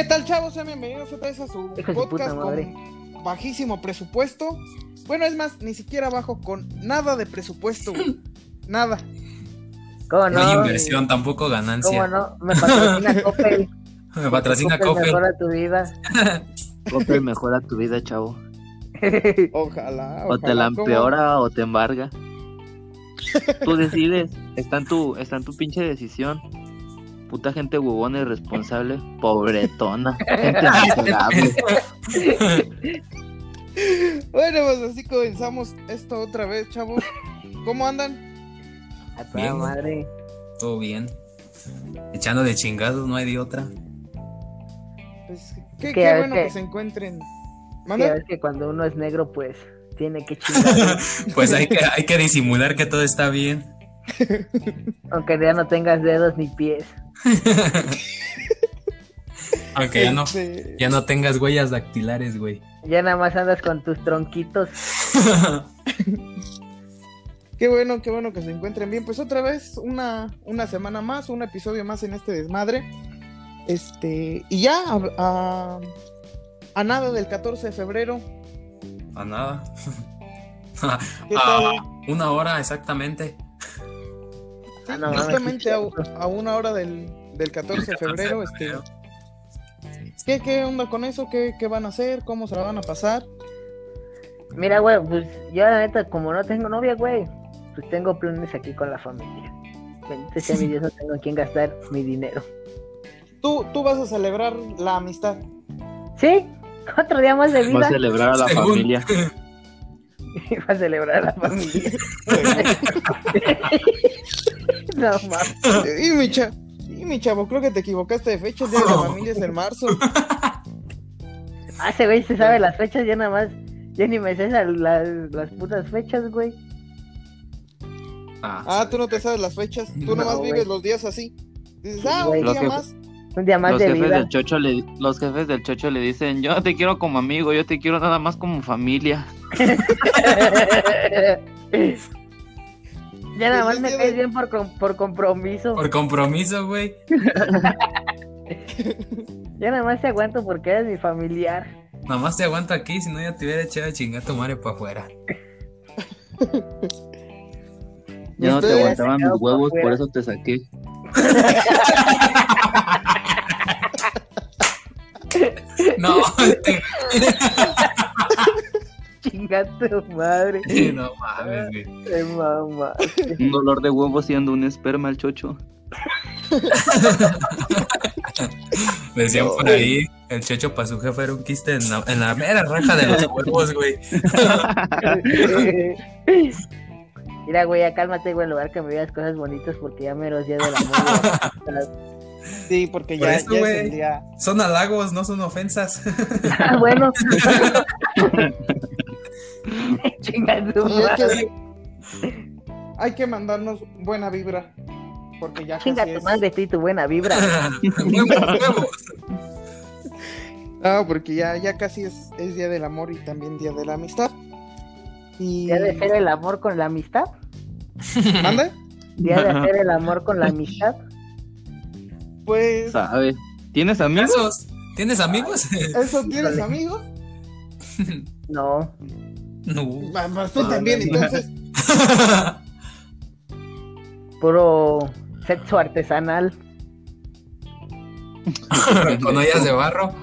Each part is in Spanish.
¿Qué tal, chavos? Sean bienvenidos otra vez a su Hijo de su podcast con bajísimo presupuesto. Bueno, es más, ni siquiera bajo con nada de presupuesto, güey. Nada. ¿Cómo No hay no? inversión, tampoco ¿Cómo ganancia. no? Me patrocina Coppel. Me patrocina Coppel Coppel. mejora tu vida. Coppel mejora tu vida, chavo. Ojalá. O te ojalá, la ¿cómo? empeora o te embarga. Tú decides. Está en tu, está en tu pinche decisión. Puta gente huevona y responsable. Pobretona. Gente miserable. Bueno, pues así comenzamos esto otra vez, chavos. ¿Cómo andan? A toda Bien. madre. Todo bien. Echando de chingados, no hay de otra. Pues, qué, bueno que- que se encuentren. ¿Manda? es que cuando uno es negro, pues tiene que chingar. Pues hay que, hay que disimular que todo está bien. aunque ya no tengas dedos ni pies. Aunque ya no, Este, ya no tengas huellas dactilares, güey. Ya nada más andas con tus tronquitos. Qué bueno, qué bueno que se encuentren bien. Pues otra vez, una, una semana más, un episodio más en este desmadre. Este, y ya a, a- a nada del 14 de febrero. A nada. ¿Qué A una hora exactamente. Sí, Ah, no justamente sí, a, una hora del, del 14 de febrero. Este, ¿qué, ¿Qué onda con eso? ¿Qué, ¿Qué van a hacer? ¿Cómo se la van a pasar? Mira, güey, pues yo la neta, como no tengo novia, güey, pues tengo planes aquí con la familia. Bendito sea mi Dios, no tengo en quién gastar mi dinero. Tú, tú vas a celebrar la amistad. ¿Sí? Otro día más de Va vida. a celebrar a la Según- familia. Va a celebrar a la familia. no y, mi cha- y mi chavo, creo que te equivocaste de fecha. El día de la familia es en marzo. Ah, ese güey se sabe las fechas, ya nada más. Ya ni me sé las, las putas fechas, güey. Ah, tú no te sabes las fechas. Tú No, nomás güey. vives los días así. Dices, ah, güey. un día que- más. Un día más Los de jefes vida. del chocho le, los jefes del chocho le dicen, yo no te quiero como amigo, yo te quiero nada más como familia. ya nada más me es caes de- bien por, com- por compromiso. Por compromiso, güey. Ya nada más te aguanto porque eres mi familiar. Nada más te aguanto aquí, si no ya te hubiera echado a chingar tu madre para afuera. Ya no te aguantaban mis huevos, por eso te saqué. No, este- Madre. no mames, güey. Qué mamá. Un dolor de huevo siendo un esperma el chocho. Decían por ahí, el checho para su jefe era un quiste en la, en la mera raja de los huevos, güey. Mira, güey, ya cálmate, güey, en lugar que me digas cosas bonitas porque ya me los días del amor. Sí, porque Por ya, eso, ya es güey. el día. Son halagos, no son ofensas. ah, bueno. Chinga tu Y hay madre. que, hay que mandarnos buena vibra. Porque ya Chinga tu es. madre, y tu buena vibra. No, porque ya, ya casi es, es día del amor y también día de la amistad. Y. Día de hacer el amor con la amistad. ¿Manda? Día de hacer el amor con la amistad. Pues. ¿Sabe? ¿Tienes amigos? ¿Tienes amigos? ¿Eso tienes amigos? No. No. Tú Ah, también, no. entonces. Puro sexo artesanal. Con ollas de barro.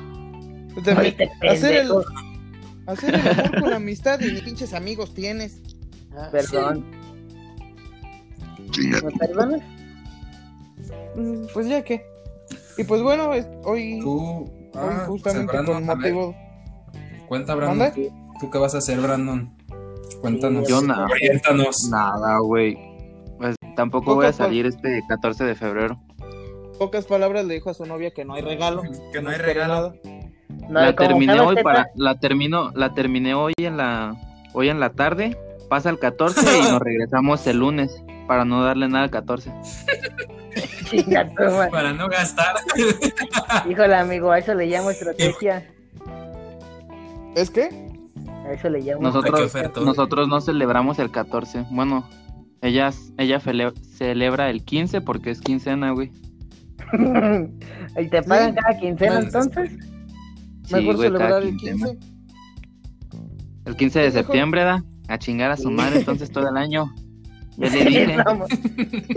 Hacer el, hacer el amor con amistad y ni pinches amigos tienes. Ah, Perdón. ¿Me perdonas? Mm, Pues ya que. Y pues bueno, hoy, Tú. hoy ah, justamente con motivo. Cuenta, Brandon. ¿Manda? ¿Tú, qué vas a hacer, Brandon? Cuéntanos. Yo nada. Oriéntanos. Nada, güey. Pues tampoco voy a salir este 14 de febrero. Pocas palabras le dijo a su novia que no hay regalo. Que no hay regalo. nada. No, la terminé hoy para la termino la terminé hoy en la hoy en la tarde, pasa el 14 y nos regresamos el lunes para no darle nada al 14. chinga tu madre. Para no gastar. Híjole, amigo, a eso le llamo estrategia. ¿Es que? A eso le llamo. Nosotros nosotros no celebramos el 14. Bueno, ella ella celebra el 15 porque es quincena, güey. ¿Y te pagan Sí. cada quincena entonces? Sí, Mejor güey, celebrar cada el quincena. 15. El 15 de septiembre, da. A chingar a su madre entonces todo el año. Ya le dije.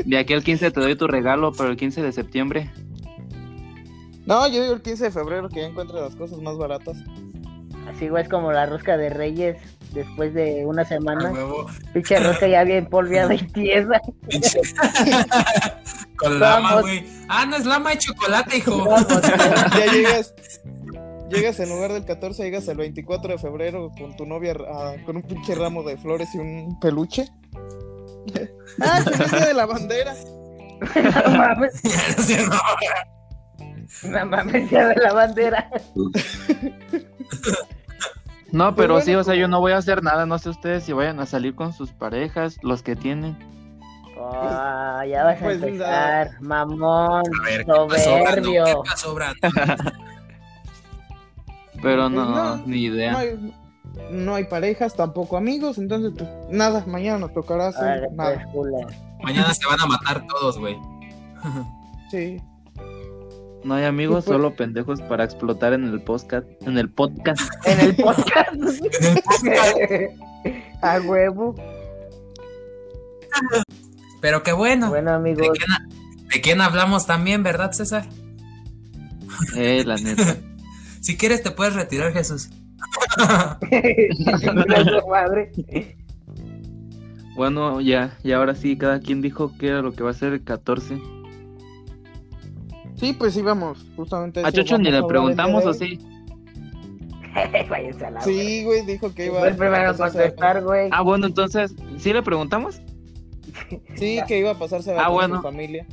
De aquí al 15 te doy tu regalo, pero el 15 de septiembre. No, yo digo el 15 de febrero que ya encuentre las cosas más baratas. Así, güey, es como la rosca de Reyes después de una A semana. Pinche rosca ya bien polviada y tiesa. Con lama, Vamos. güey. Ah, no es lama de chocolate, hijo. Vamos, Ya llegas, llegas en lugar del 14, llegas el 24 de febrero con tu novia ah, con un pinche ramo de flores y un peluche. ah, día de la bandera. no mames, no mames, ya de la bandera. No, Pues pero bueno, sí, o sea, yo no voy a hacer nada. No sé ustedes si vayan a salir con sus parejas, los que tienen. Oh, ya vas a Pues, empezar, mamón, A ver, ¿qué pasó, Brando? soberbio. ¿Qué pasó? Pero Pues no, no, ni idea. No hay, no hay parejas, tampoco amigos, entonces pues nada, mañana nos tocará hacer pues, nada. culo. Mañana se van a matar todos, güey. Sí. No hay amigos, Pues- solo pendejos para explotar en el podcast. En el podcast. En el podcast. A huevo. Pero qué bueno. Bueno, ¿De amigos, quién, de quién hablamos también, verdad, César? Eh, la neta. Si quieres te puedes retirar, Jesús. Madre. Bueno, ya, y ahora sí, cada quien dijo que era lo que va a ser el 14. Sí, pues íbamos, justamente. A eso Chocho ni le a preguntamos o sí. Váyanse a la Sí, güey, dijo que iba Fue el primero en a pasarse- contestar, güey. Ah, bueno, entonces, ¿sí le preguntamos? Sí, que iba a pasarse Ah, con bueno. su familia.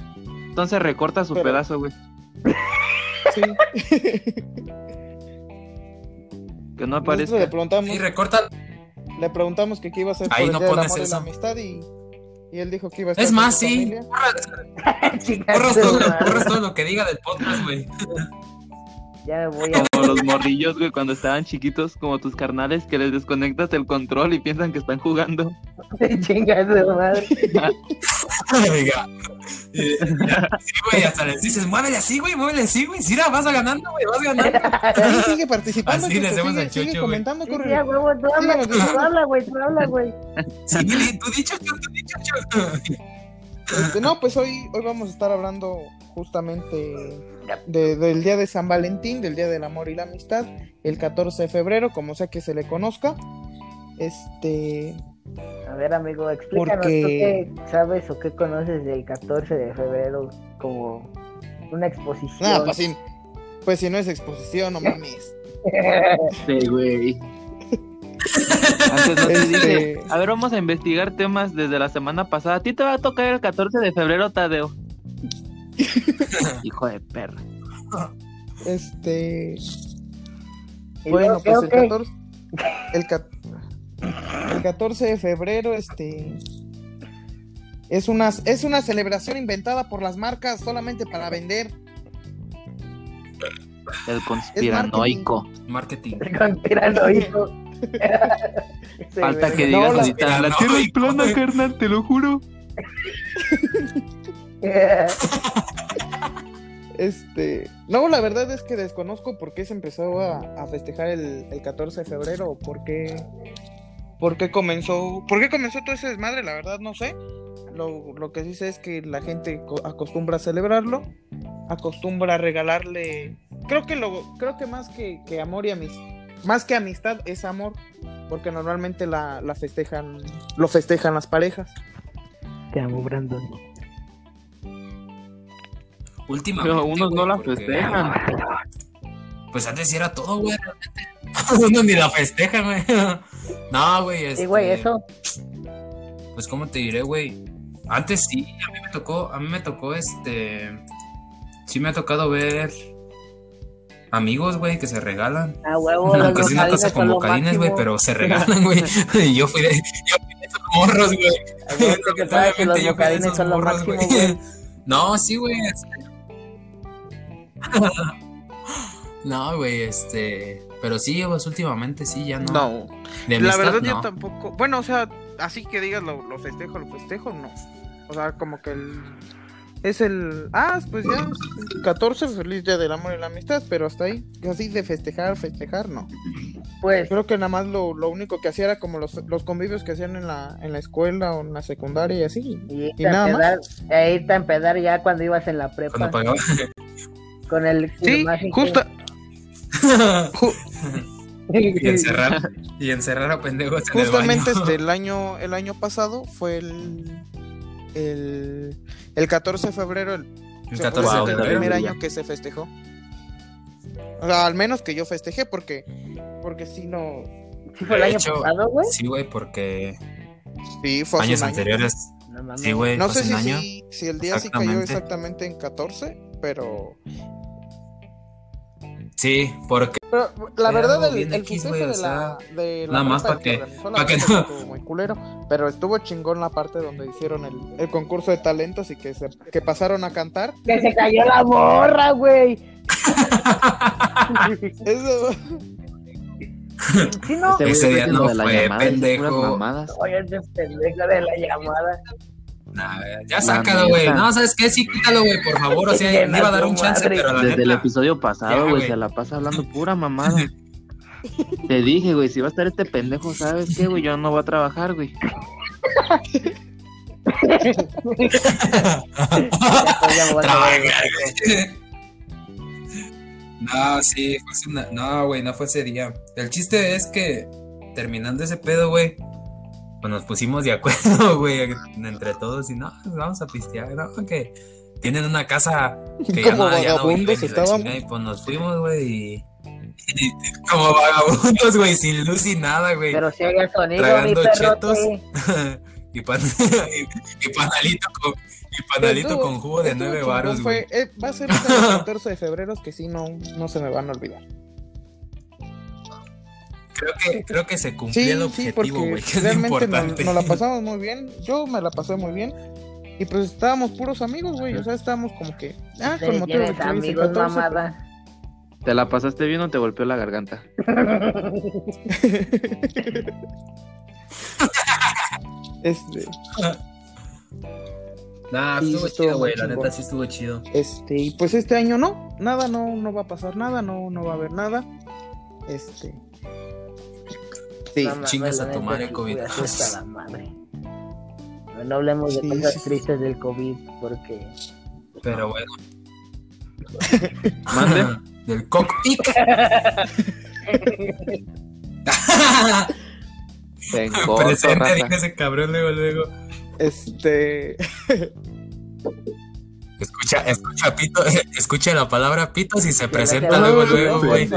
Entonces recorta su Pero- pedazo, güey. Sí. Que no Nosotros le preguntamos, Y recorta. le preguntamos que qué iba a hacer por Ahí el no día pones amor y eso. la amistad y, y él dijo que iba a estar Es más, sí. su todo, todo lo que diga del podcast, güey. Ya me voy a. Como los morrillos, güey, cuando estaban chiquitos, como tus carnales, que les desconectas el control y piensan que están jugando. Chinga su madre. Oiga. Eh, ya, Sí, güey, hasta les dices, muévele así, güey, muévele así, güey. Sí, vas ganando, güey, vas ganando. Sí, sigue participando. Así le hacemos sigue, al sigue Chocho, güey. comentando, Sí, corre. sí, a huevo, tú habla, güey, tú habla, güey. Sí, tú dicho, tú dicho. Este, no, pues hoy, hoy vamos a estar hablando justamente de- del día de San Valentín, del día del amor y la amistad, el 14 de febrero, como sea que se le conozca. Este, A ver, amigo, explícanos Porque- tú qué sabes o qué conoces del 14 de febrero como una exposición. nada, pues si, pues si no es exposición, no mames. Sí, güey. Antes no te Este- dije, a ver, vamos a investigar temas desde la semana pasada. A ti te va a tocar el 14 de febrero, Tadeo. Hijo de perra. Este, bueno, pues ¿qué, el o qué? 14, el, ca- el 14 de febrero, este, es una, es una celebración inventada por las marcas solamente para vender. El conspiranoico. Marketing. Conspiranoico. Sí, Falta que No, digas la- ahorita. La tierra es plana, carnal, te lo juro. Este, no, la verdad es que desconozco por qué se empezó a, a festejar el, el 14 de febrero o por qué, por qué comenzó, por qué comenzó todo ese desmadre, la verdad no sé. Lo, lo que sí sé es que la gente co- acostumbra a celebrarlo, acostumbra a regalarle, creo que lo, creo que más que, que amor y amistad, más que amistad es amor, porque normalmente la, la festejan, lo festejan las parejas. Te amo, Brandon. Últimamente. Pero unos no la festejan. Pues antes sí era todo, güey. Unos ni la festejan, güey. No, güey. Este, Sí, güey, eso. Pues, ¿cómo te diré, güey? Antes sí, a mí me tocó, a mí me tocó este. Sí me ha tocado ver amigos, güey, que se regalan. A huevo, No, los que es una localines cosa son como lo calines, güey, pero se regalan, güey. Y yo fui de, yo fui de esos morros, güey. Lamentablemente yo fui de esos morros, güey. No, sí, güey. este. No, güey, este. Pero sí, pues últimamente sí, ya no. No, De la amistad, verdad yo no. tampoco. Bueno, o sea, así que digas lo, lo festejo, lo festejo, no. O sea, como que el. Es el. Ah, pues ya. 14, feliz día del amor y la amistad, pero hasta ahí. Así de festejar, festejar, no. Pues, Creo que nada más lo, lo único que hacía era como los, los convivios que hacían en la, en la escuela o en la secundaria y así. y y nada empedar, e irte a empedar ya cuando ibas en la prepa. Cuando pagaba. Con el Sí, justo. ju- y encerrar, y encerrar a pendejos en justamente el baño. este, el año el año pasado fue el el, el 14 de febrero el, El se 14 puede de febrero. primer año que se festejó o sea, al menos que yo festejé porque porque si no ¿Sí fue el año hecho, pasado, güey? Sí, güey, porque sí fue años año. anteriores. No mames. Sí, güey, no sé si, año. si, si el día sí cayó Exactamente. exactamente en 14 pero Sí, porque. Pero la verdad, el, el X, o de la, de la nada más prepa pa' que- organizó la pa' que no- estuvo muy culero, pero estuvo chingón la parte donde hicieron el, el concurso de talentos y que se que pasaron a cantar. Que se cayó la morra, güey. Eso, Sí, no. Este güey Ese día no haciendo de la fue, pendejo. Oye, ese pendejo de la llamada. Nah, ya sácalo, güey. No, ¿sabes qué? Sí, quítalo, güey, por favor. O sea, le iba a dar un chance, madre. pero la Desde el episodio pasado, güey, se la pasa hablando pura mamada. Te dije, güey, si va a estar este pendejo, ¿sabes qué, güey? Yo no voy a trabajar, güey. Me. No, sí, fue una- No, güey, no fue ese día. El chiste es que terminando ese pedo, güey, pues nos pusimos de acuerdo, güey, entre todos y no, pues vamos a pistear, ¿no? Que tienen una casa que ya Como no, ya no viven vagabundos y pues nos fuimos, güey, y, como vagabundos, güey, sin luz y nada, güey. Pero si el sonido, mi Tragando chetos. y, pan- y, y panalito con, y panalito Estuvo- con jugo de estuvo nueve varos, güey. eh, va a ser este el 14 de febrero que sí no, no se me van a olvidar. Creo que, creo que se cumplió Sí, el sí, objetivo, porque güey, lo realmente nos, importante. nos la pasamos muy bien. Yo me la pasé muy bien. Y pues estábamos puros amigos, güey. O sea, estábamos como que. Ah, con motivo de amigos, 14, mamada. ¿Te la pasaste bien o te golpeó la garganta? Este, Nah, Sí, estuvo sí estuvo chido, güey, la neta sí estuvo chido. este, y pues este año no. Nada, no, no va a pasar nada. No, no va a haber nada. Este. Sí, No mames, chingas a madre, sí, COVID. la madre. Pero no hablemos de cosas sí, tristes del COVID porque Pero bueno. Mande. Del cockpit. Presente, dijo ese cabrón luego, luego. este. Escucha, escucha pito, escucha la palabra pitos y se presenta luego, luego, güey.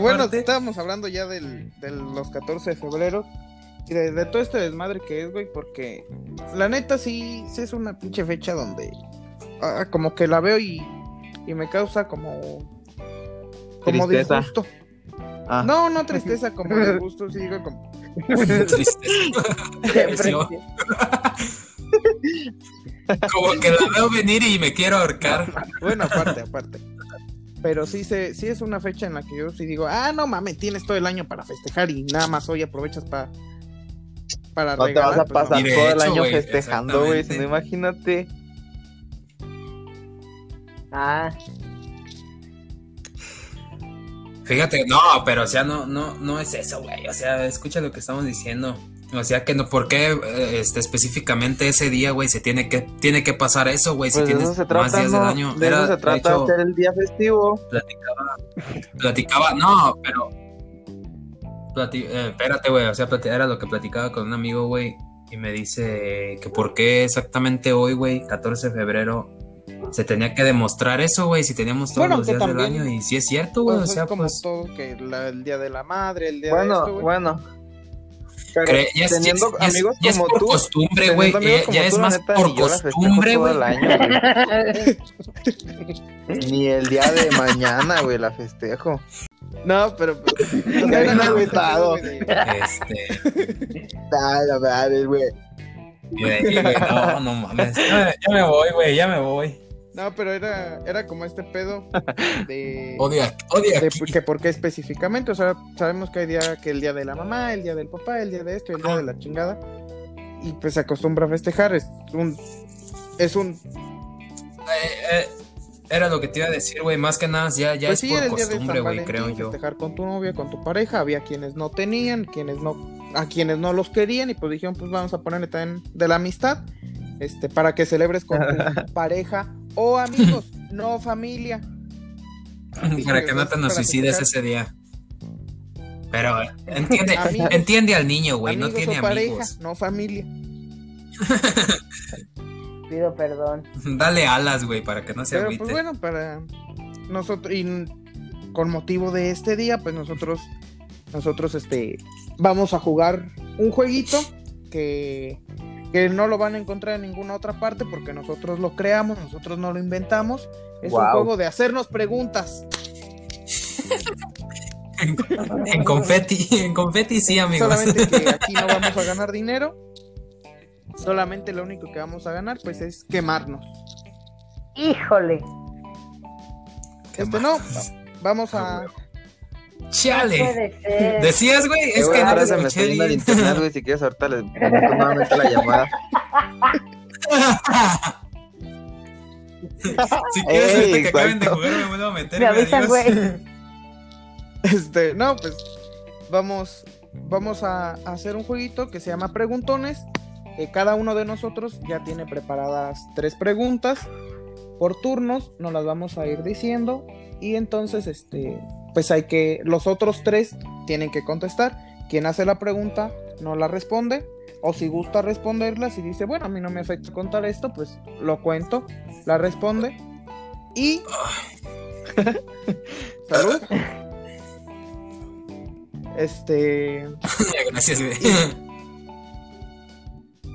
Bueno, estábamos hablando ya del, de los 14 de febrero y de, de todo este desmadre que es, güey, porque la neta sí, sí es una pinche fecha donde ah, como que la veo y, y me causa como como Tristeza. disgusto. Ah, No, no tristeza, como disgusto, sí digo como Tristeza. Como que la veo venir y me quiero ahorcar. bueno, aparte, aparte. Pero sí se, sí es una fecha en la que yo sí digo, ah, no mames, tienes todo el año para festejar y nada más hoy aprovechas para para No te vas a regalar, pues, no. pasar todo el año festejando, güey. No, imagínate. ah, Fíjate, no, pero o sea, no, no, no es eso, güey. O sea, escucha lo que estamos diciendo. O sea, que no, ¿por qué eh, este, específicamente ese día, güey, se tiene que, tiene que pasar eso, güey? Si Pues de tienes más días del ¿no? año. De Era, eso se de trata hecho, hacer el día festivo. platicaba, platicaba, no, pero, plati- eh, espérate, güey, o sea, era lo que platicaba con un amigo, güey, y me dice que por qué exactamente hoy, güey, 14 de febrero, se tenía que demostrar eso, güey, si teníamos todos Bueno, los días del año, y sí es cierto, güey, Pues o sea, es como pues, todo que la- el día de la madre, el día de Bueno, esto, güey. bueno. Pero ya es, ya es- teniendo ya es- amigos ya es como por tú. costumbre, güey, eh, ya es tú, más neta, por costumbre, güey. Ni el día de mañana, güey, la festejo. No, pero. o Me era habían como este güey, no, no mames, ya me voy, güey, ya me voy. No, pero era, era como este pedo de. Odia, odia de que por qué específicamente, o sea, sabemos que hay día que el día de la mamá, el día del papá, el día de esto, el día de la chingada. Y pues se acostumbra a festejar, es un es un Eh, eh, era lo que te iba a decir, güey. Más que nada, ya, ya pues es sí, por costumbre, güey, creo yo. festejar con tu novia, con tu pareja, había quienes no tenían, quienes no, a quienes no los querían, y pues dijeron, pues vamos a ponerle también de la amistad, este, para que celebres con tu pareja o amigos, no familia. Para que no te nos suicides ese día. Pero eh, entiende, Amigos. entiende al niño, güey. No amigos tiene o pareja, amigos. no familia. Pido perdón. Dale alas, güey, para que no se Pero agüite. pues bueno, para nosotros, y con motivo de este día, pues nosotros, nosotros este, vamos a jugar un jueguito que, que no lo van a encontrar en ninguna otra parte porque nosotros lo creamos, nosotros no lo inventamos. Es un juego de hacernos preguntas. En confeti, en confeti sí, amigos. Solamente que aquí no vamos a ganar dinero. Solamente lo único que vamos a ganar, pues, es quemarnos. Híjole. Este no, vamos a. Chale. Puede ser. Decías, güey, es que no ahora te se me internet, güey. Si quieres, ahorita les nuevamente la llamada. si quieres, Ey, ahorita que acaben de jugar, me vuelvo a meter. Me avisan, güey. Este, no, pues vamos, vamos a, a hacer un jueguito que se llama Preguntones. que cada uno de nosotros ya tiene preparadas tres preguntas por turnos, nos las vamos a ir diciendo y entonces, este, pues hay que, los otros tres tienen que contestar. Quien hace la pregunta no la responde o si gusta responderla, si dice, bueno, a mí no me afecta contar esto, pues lo cuento, la responde y... Salud. Este. Gracias, güey.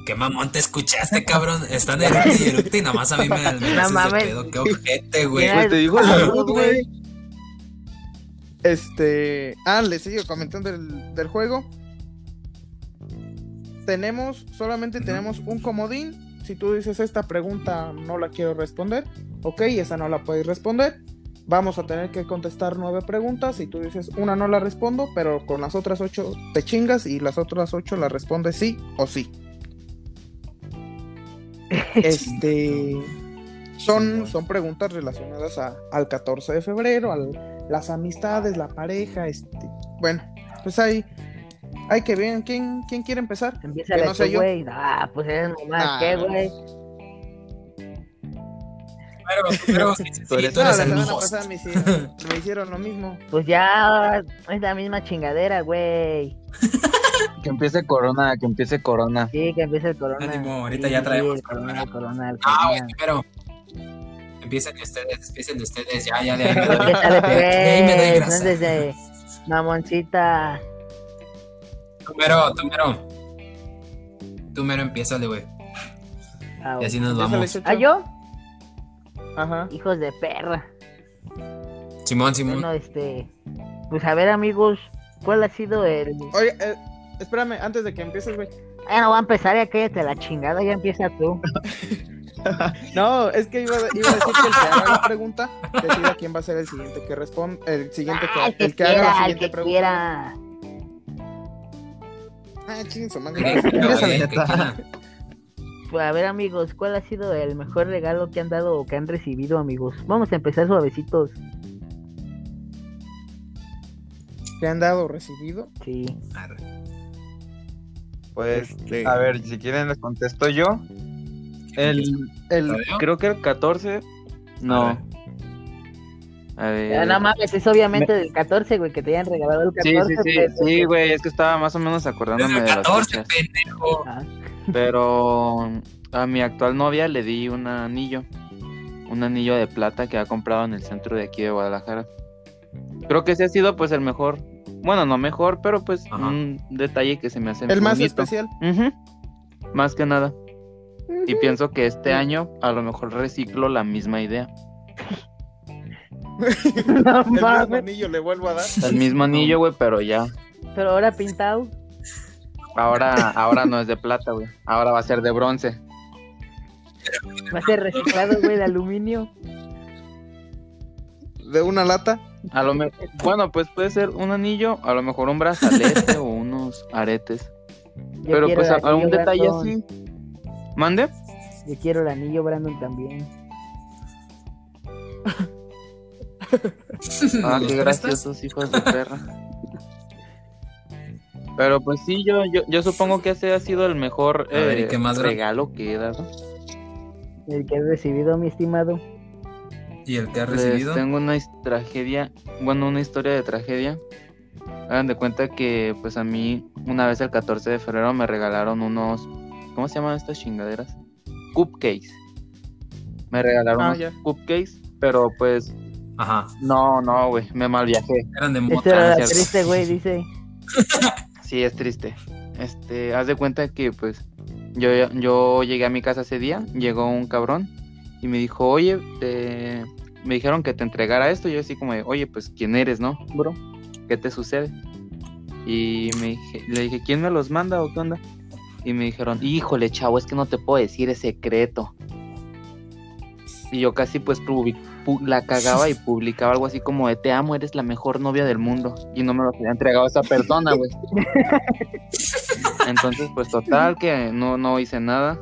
Qué mamón te escuchaste, cabrón. Están eructe y eructe y nada más a mí me, me de mames. pedo. Qué ojete, güey. Pues te digo salud, güey. Este. Ah, les sigo comentando del, del juego. Tenemos, solamente tenemos un comodín. Si tú dices esta pregunta no la quiero responder, ok, esa no la puedes responder. Vamos a tener que contestar nueve preguntas. Si tú dices una no la respondo, pero con las otras ocho te chingas y las otras ocho las respondes sí o sí. Este. Son, son preguntas relacionadas a- al 14 de febrero, a las amistades, la pareja, este. Bueno, pues ahí. Hay que ver quién, quién quiere empezar. Empieza no sé yo. güey. Ah, pues eres nomás, Ah. ¿qué, güey? Pero, pero sí, sí, Tú eres tú No, eres la host. pasada me hicieron, me hicieron lo mismo. Pues ya es la misma chingadera, güey. Que empiece Corona, que empiece Corona. Sí, que empiece el corona. Ánimo, ahorita Sí, ya sí, traemos el corona, el corona, Ah, güey, corona. pero. Empiecen ustedes, empiecen ustedes, ya, ya, de ahí me doy, de ahí me doy no grasa. desde mamoncita. Tú mero, tú mero. Tú mero, empiézale, güey. Ah, Y así nos vamos. ¿Ah, yo? Ajá. Hijos de perra. Simón, Simón. Bueno, este. Pues a ver, amigos, ¿cuál ha sido el. Oye, eh, espérame, antes de que empieces, güey. Ah, no va a empezar, ya cállate la chingada, ya empieza tú. No, es que iba, iba a decir que el que haga la pregunta decida quién va a ser el siguiente que responde, el siguiente Ah, que, el que el que haga la el siguiente que pregunta. quiera. Ah, Ya que quiera. Pues a ver, amigos, ¿cuál ha sido el mejor regalo que han dado o que han recibido, amigos? Vamos a empezar suavecitos. ¿Qué han dado o recibido? Sí. Arre. Pues, Este- a ver, si quieren les contesto yo. El, el, creo que el 14. A No. A ver. Ya, no mames, es obviamente del 14, güey, que te hayan regalado el Sí, 14. sí, sí, pero- sí, güey, es que estaba más o menos acordándome el de las 14, pendejo. Ah, Pero a mi actual novia le di un anillo. Un anillo de plata que ha comprado en el centro de aquí de Guadalajara. Creo que ese ha sido pues el mejor. Bueno, no mejor, pero pues Ajá. un detalle que se me hace El más especial. Más que nada. Y pienso que este año a lo mejor reciclo la misma idea. no El mismo anillo le vuelvo a dar. El mismo anillo, güey, pero ya. Pero ahora pintado. Ahora, ahora no es de plata, güey. Ahora va a ser de bronce. Va a ser reciclado, güey, de aluminio. De una lata. A lo me- Bueno, pues puede ser un anillo, a lo mejor un brazalete o unos aretes. Yo Pero pues algún detalle así. ¿Mande? Yo quiero el anillo, Brandon también. Ah, ¿Los qué graciosos hijos de perra. Pero pues sí, yo, yo, yo supongo que ese ha sido el mejor A ver, ¿y eh, qué más, Gra- regalo que he dado. El que he recibido, mi estimado. ¿Y el que has Les recibido? tengo una tragedia, bueno, una historia de tragedia. Hagan de cuenta que pues a mí una vez el 14 de febrero me regalaron unos, ¿cómo se llaman estas chingaderas? Cupcakes. Me regalaron Ah, unos ya. cupcakes, pero pues Ajá. no, no, güey, me mal viajé. Eran de Este mota. era triste, güey, dice. Sí, es triste. Este, haz de cuenta que pues yo, yo llegué a mi casa ese día, llegó un cabrón y me dijo, oye, te... me dijeron que te entregara esto. Y yo así como, de, oye, pues quién eres, ¿no, bro? ¿Qué te sucede? Y me dije, le dije, ¿quién me los manda o qué onda? Y me dijeron, híjole, chavo, es que no te puedo decir, es secreto. Y yo casi pues la cagaba y publicaba algo así como de te amo, eres la mejor novia del mundo. Y no me lo había entregado esa persona, güey. Entonces, pues total que no, no hice nada.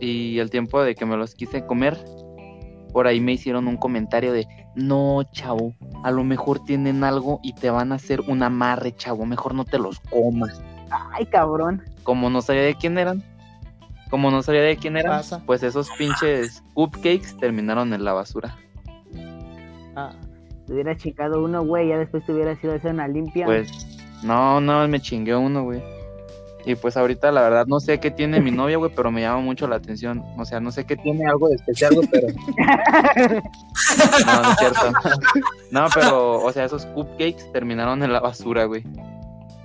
Y el tiempo de que me los quise comer, por ahí me hicieron un comentario de, no, chavo, a lo mejor tienen algo y te van a hacer un amarre, chavo, mejor no te los comas. Ay, cabrón. Como no sabía de quién eran, como no sabía de quién eran, Pasa. pues esos pinches cupcakes terminaron en la basura. Ah, Te hubiera chingado uno, güey, ya después te hubiera sido hacer una limpia. Pues, no, no, me chingué uno, güey. Y pues ahorita la verdad no sé qué tiene mi novia, güey, pero me llama mucho la atención. O sea, no sé qué tiene algo de especial, güey, pero... No, no es cierto. No, pero, o sea, esos cupcakes terminaron en la basura, güey.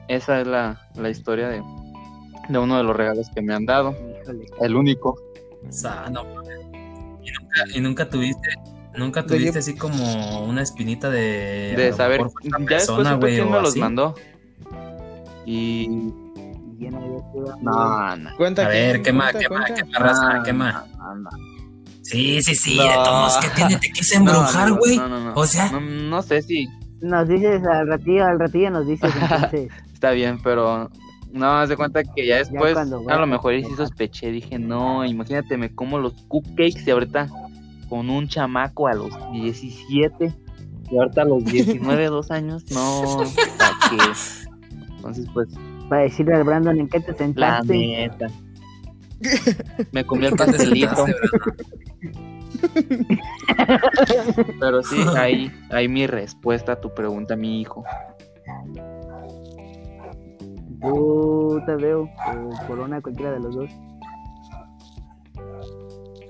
Esa es la, la historia de, de uno de los regalos que me han dado. El único. O sea, no. Y nunca, y nunca tuviste, nunca tuviste así como una espinita de. De saber, esta ya después persona, güey, quién me los así. mandó. Y... Y ya no No, cuenta A ver, quién, quema, cuenta, quema, cuenta. quema, raza, quema. no, no. Sí, sí, sí, No. de todos, ¿qué tiene? Te quise embrujar, güey. No, no, no. O sea- no, no sé si Nos dices al ratillo, al ratillo nos dices entonces. está bien, pero no, haz de cuenta que ya después cuando a lo mejor sí tocar. sospeché, dije, no, imagínate, me como los cupcakes y ahorita con un chamaco a los 17 y ahorita a los 19, dos años, no, ¿para qué? Entonces, pues, Para decirle al Brandon en qué te la sentaste. neta. Me comí el ¿Qué te pastelito, pero sí, ahí, ahí mi respuesta a tu pregunta, mi hijo. Yo te veo. O Corona, cualquiera de los dos.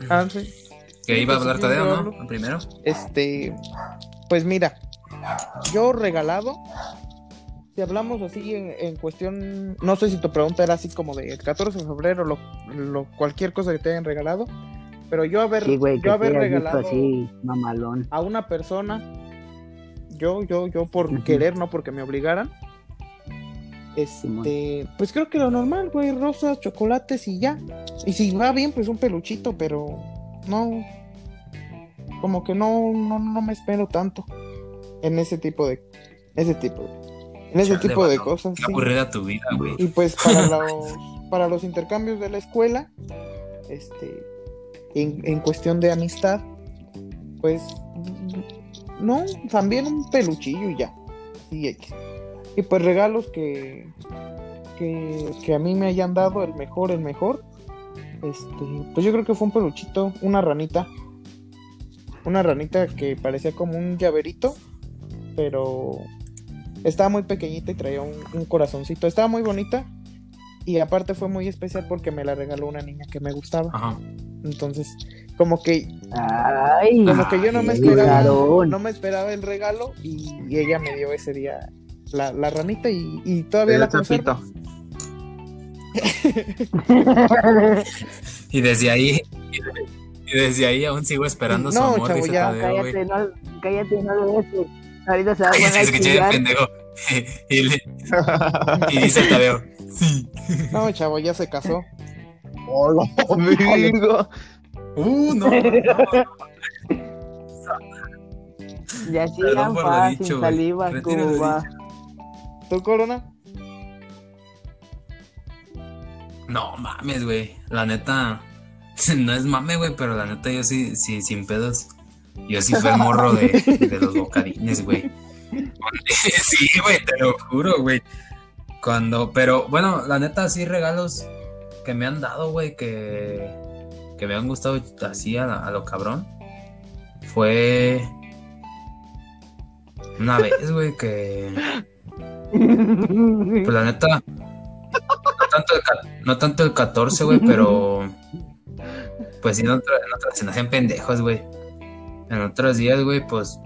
Ah, sí. Que iba a hablar Entonces, Tadeo, ¿no? Primero. Este, pues mira, yo regalado, si hablamos así en, en cuestión, no sé si tu pregunta era así como de el 14 de febrero, lo, lo- cualquier cosa que te hayan regalado, pero yo haber, Sí, güey, yo haber regalado así, mamalón. a una persona, yo, yo, yo por querer, no porque me obligaran, este, pues creo que lo normal, güey, rosas, chocolates y ya. Y si va bien, pues un peluchito, pero no, como que no, no, no me espero tanto en ese tipo de, ese tipo, en ese tipo de vato, cosas. Qué sí. aburrida tu vida, güey. Y pues para los, para los intercambios de la escuela, este, en, en cuestión de amistad, pues no, también un peluchillo y ya. Y, y pues regalos que, que, que a mí me hayan dado el mejor, el mejor. Este, pues yo creo que fue un peluchito, una ranita. Una ranita que parecía como un llaverito, pero estaba muy pequeñita y traía un, un corazoncito. Estaba muy bonita y aparte fue muy especial porque me la regaló una niña que me gustaba. Ajá. Entonces, como que Ay, como que yo no me esperaba no me esperaba el regalo y, y ella me dio ese día la, la ranita y, y todavía la conservo. Y desde ahí. Y desde ahí aún sigo esperando su No, amor, chavo, dice ya, Tadeo, güey. cállate, no, cállate, no lo. Ahorita se va a poner se a escuché chillar. pendejo. y, le- y dice Tadeo. Sí. No, chavo, ya se casó. ¡Hola, amigo! Uh, no. Ya sí, Perdón sin saliva, Retiro ¿cómo lo va? ¿Tu corona? No mames, güey. La neta. no es mame, güey, pero la neta yo sí, sí, sin pedos. Yo sí fui el morro de, de los bocadines, güey. Sí, güey, te lo juro, güey. Cuando, pero bueno, la neta, sí, regalos que me han dado, güey, que, que me han gustado así a, a lo cabrón. Fue una vez, güey, que. Pues la neta. No tanto el, no tanto el 14, güey, pero. Pues sí, en, otro- en se nos pendejos, güey. En otros días, güey, pues.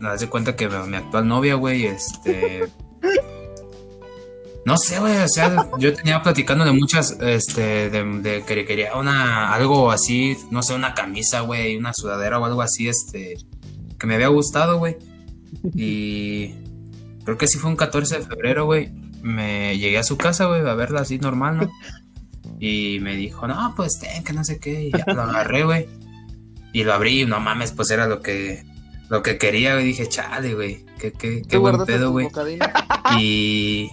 Me das de cuenta que mi, actual novia, güey, este. No sé, güey, o sea, yo tenía platicándole muchas, este, de, de que quería una, algo así, no sé, una camisa, güey, una sudadera o algo así, este, que me había gustado, güey. Y creo que sí fue un 14 de febrero, güey. Me llegué a su casa, güey, a verla así normal, ¿no? Y me dijo, no, pues ten, que no sé qué. Y ya lo agarré, güey. Y lo abrí, y no mames, pues era lo que, lo que quería, güey. Dije, chale, güey, qué, qué, qué ¿Tú buen pedo, güey. Y.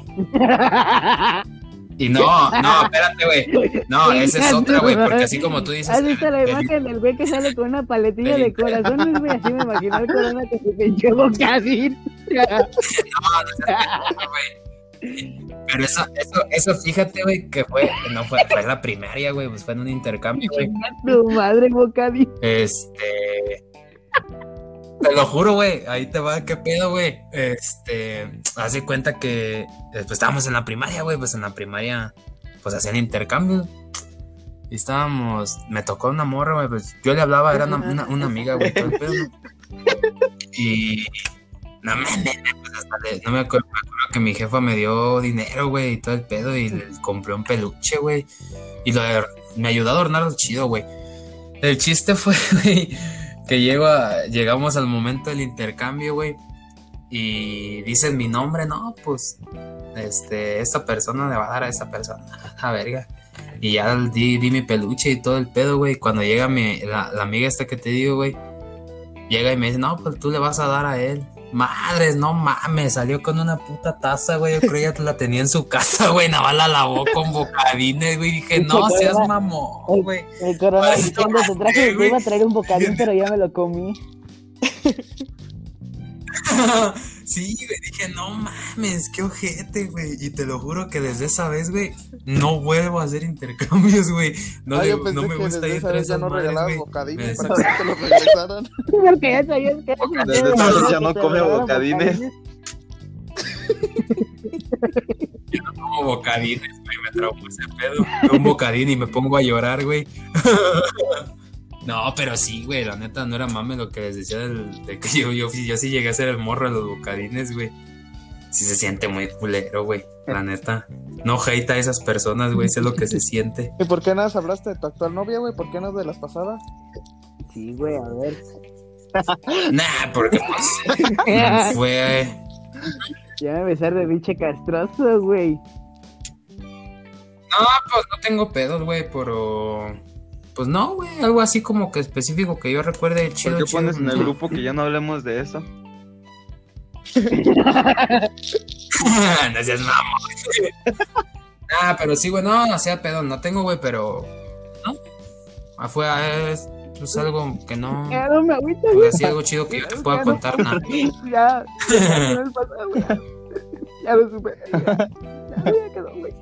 Y no, no, espérate, güey. No, esa es otra, güey, porque así como tú dices. ¿Has visto la el- imagen del güey que sale con una paletilla el- de corazones, güey? Así me imagino al corona que se pinche bocadín. Pero eso, eso, eso, fíjate, güey, que fue, no fue, fue en la primaria, güey, pues fue en un intercambio, güey. Tu madre bocadín. Este. Te lo juro, güey. Ahí te va, qué pedo, güey. Este. Haz de cuenta que. eh, Pues estábamos en la primaria, güey. Pues en la primaria. Pues hacían intercambio. Y estábamos. Me tocó una morra, güey. Pues yo le hablaba, era una, una, una amiga, güey. todo el pedo. Y. No le- no me acuerdo, me acuerdo que mi jefa me dio dinero, güey, y todo el pedo. Y le compré un peluche, güey. Y lo, me ayudó a adornarlo chido, güey. El chiste fue, güey, que llego llegamos al momento del intercambio, güey. Y dicen mi nombre, no, pues, este, esta persona le va a dar a esta persona, a verga. Y ya di, di mi peluche y todo el pedo, güey. Cuando llega mi, la, la amiga esta que te digo, güey, llega y me dice, no, pues tú le vas a dar a él. Madres, no mames, salió con una puta taza, güey. Yo creo que ya la tenía en su casa, güey. Nada más la lavó con bocadines, güey. Dije, no seas mamón, güey. El corona Ay, diciendo, no te traje, te iba a traer un bocadín, pero ya me lo comí. sí, güey, dije, no mames, qué ojete, güey. Y te lo juro que desde esa vez, güey, no vuelvo a hacer intercambios, güey. No, ah, le- yo pensé no me que gusta desde ir esa vez ya no güey. bocadines para que te los regresaran. Porque ya sabías que Desde esa vez ya no come bocadines. como bocadines, güey, me traumó ese pedo. Un bocadín y me pongo a llorar, güey. No, pero sí, güey, la neta no era mame lo que les decía del- de que yo, yo, yo sí llegué a ser el morro de los bocadines, güey. Sí se siente muy culero, güey, la neta. No hate a esas personas, güey, sé lo que se siente. ¿Y por qué nada hablaste de tu actual novia, güey? ¿Por qué no de las pasadas? Sí, güey, a ver. Nah, porque pues fue... Ya me besar de biche castroso, güey. No, pues no tengo pedos, güey, pero... Pues no, güey, algo así como que específico que yo recuerde chido, ¿Por qué chido, pones en el grupo que ya no hablemos de eso? no seas mamón. ah, pero sí, güey, no, no sea pedo, no tengo, güey, pero. ¿No? Ah, fue ah, es pues, algo que no. Ya no me agüita, güey. Pues así algo chido que yo te pueda contar, nada. Ya, ya no es pasado, güey. Ya lo supe. Ya, ya, ya quedó, güey.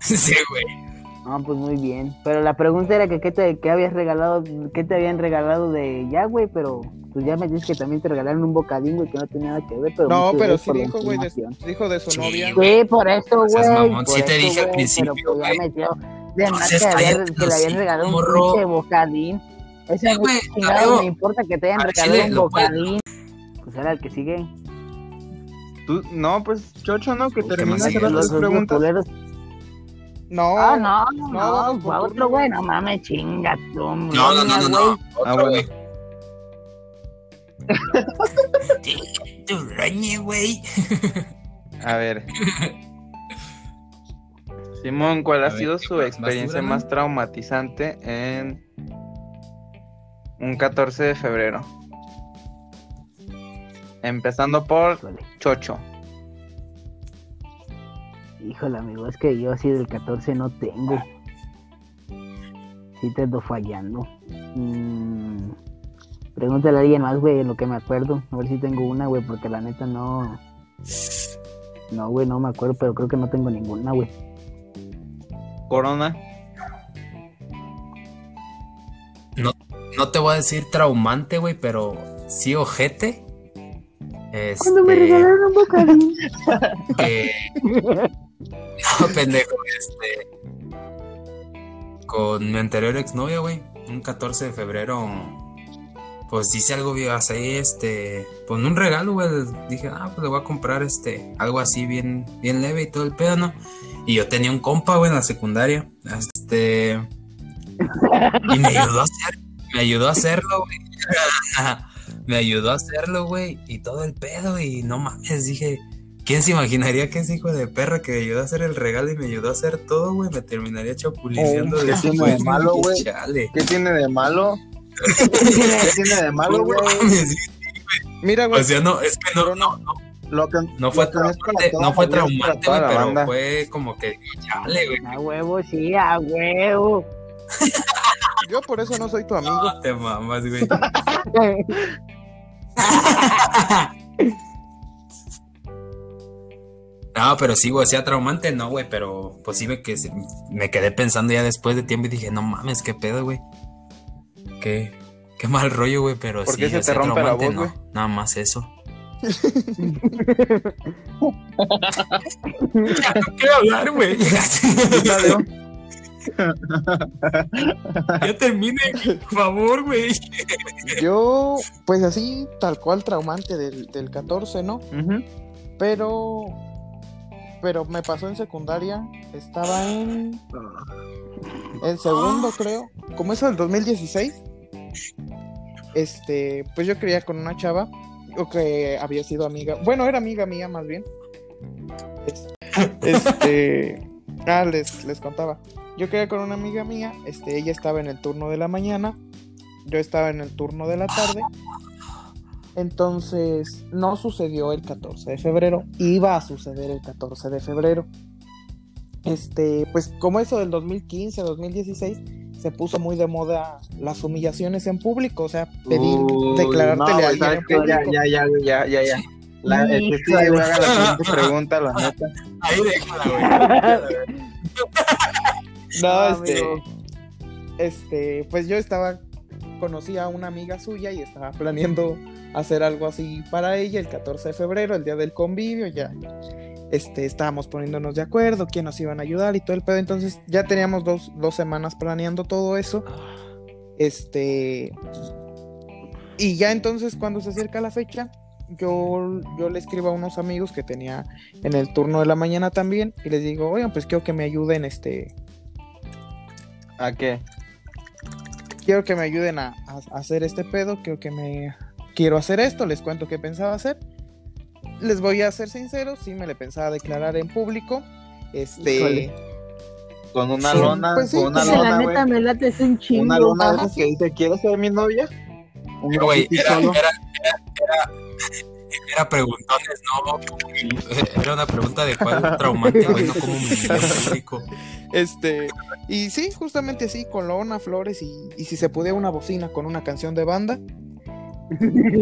sí, güey. No, pues muy bien. Pero la pregunta era que qué te qué habías regalado, qué te habían regalado de ya, güey, pero pues ya me dices que también te regalaron un bocadín, güey, que no tenía nada que ver, pero No, pero sí dijo, güey, de, dijo de su Sí, novia. Sí, por eso, No güey. mamón, por sí te eso, dije al principio, Pero pues güey. ya metió de más Entonces, que, haber- que le habían regalado un pinche bocadín. Ese Sí, güey, chingado claro. me importa que te hayan Al regalado un bocadín. Pues ahora el que sigue. Tú, no, pues, Chocho, ¿no? Que ¿Qué más terminas las preguntas. culeros. No, Ah, no, no, no, fue por otro, güey, no mames, chinga tú. No, no, no, no, no. Ah, Otro, güey. Tu reñe, güey. A ver. Simón, ¿cuál A ha ver, sido ¿qué su más? experiencia ¿Basura, más no? traumatizante en un 14 de febrero? Empezando por Chocho. Híjole, amigo, es que yo así del 14 no tengo. sí te ando fallando. Mm, pregúntale a alguien más, güey, en lo que me acuerdo. A ver si tengo una, güey, porque la neta no. No, güey, no me acuerdo, pero creo que no tengo ninguna, güey. Corona. No te voy a decir traumante, güey, pero sí ojete. Este, Cuando me regalaron un bocadín. que- No, pendejo, este. Con mi anterior exnovia, güey. Un 14 de febrero. Pues hice algo bien así, este. Pues un regalo, güey. Dije, ah, pues le voy a comprar este. Algo así bien, bien leve y todo el pedo, ¿no? Y yo tenía un compa, güey, en la secundaria. Este. Y me ayudó a. Me ayudó a hacerlo, güey. me ayudó a hacerlo, güey. Y todo el pedo. Y no mames, dije. ¿Quién se imaginaría que ese hijo de perra que me ayudó a hacer el regalo y me ayudó a hacer todo, güey? Me terminaría chapulineando Oh, ¿qué después, tiene de malo, güey. ¿Qué tiene de malo? ¿Qué tiene de malo, güey? Mira, güey. O sea, no, es que no, no, no, Lo que, no fue traumante, no fue traumante, güey, pero banda. fue como que, chale, güey. A huevo, sí, a huevo. Yo por eso no soy tu amigo. No te mamas, güey. No, pero sí, güey, sea traumante, no, güey, pero pues sí, ve que se- me quedé pensando ya después de tiempo y dije, no mames, qué pedo, güey. Qué, qué mal rollo, güey, pero ¿Por sí, qué se te sea, rompe la traumante, voz, no, nada más eso. ya no quiero hablar, güey. ya termine, por favor, güey. Yo, pues así, tal cual traumante del, del 14, ¿no? Pero. Pero me pasó en secundaria. Estaba en. En segundo, creo. Como eso del 2016. Este. Pues yo creía con una chava. O que había sido amiga. Bueno, era amiga mía más bien. Es- Este. Ah, les, les contaba. Yo quería con una amiga mía. Este, ella estaba en el turno de la mañana. Yo estaba en el turno de la tarde. Entonces, no sucedió el 14 de febrero, iba a suceder el 14 de febrero. Este, pues como eso del 2015, 2016, se puso muy de moda las humillaciones en público, o sea, pedir, Uy, declararte no, lealtad ¿sabes en público. ya, ya, ya, ya, ya. La, güey, haga la siguiente pregunta, la neta. Ahí déjala, güey. No, Ah, este, este, pues yo estaba, conocí a una amiga suya y estaba planeando hacer algo así para ella el 14 de febrero, el día del convivio, ya, este, estábamos poniéndonos de acuerdo, quién nos iban a ayudar y todo el pedo, entonces ya teníamos dos, dos semanas planeando todo eso, este, y ya entonces cuando se acerca la fecha, yo, yo le escribo a unos amigos que tenía en el turno de la mañana también y les digo, oigan, pues quiero que me ayuden, este, ¿A qué? Quiero que me ayuden a, a- a hacer este pedo, quiero que me quiero hacer esto, les cuento qué pensaba hacer. Les voy a ser sincero, sí me le pensaba declarar en público. Este, Híjole. Con una Sí, lona, pues sí, con una la lona, güey. neta me late es un chingo. Una lona de Ajá. esas que dice, ¿quieres ser mi novia? Un Güey, era, solo. era, era, era, era preguntones, no, era una pregunta de cuál traumante, güey, no como público. este, y sí, justamente así, con lona, flores y, y si se pudiera una bocina con una canción de banda.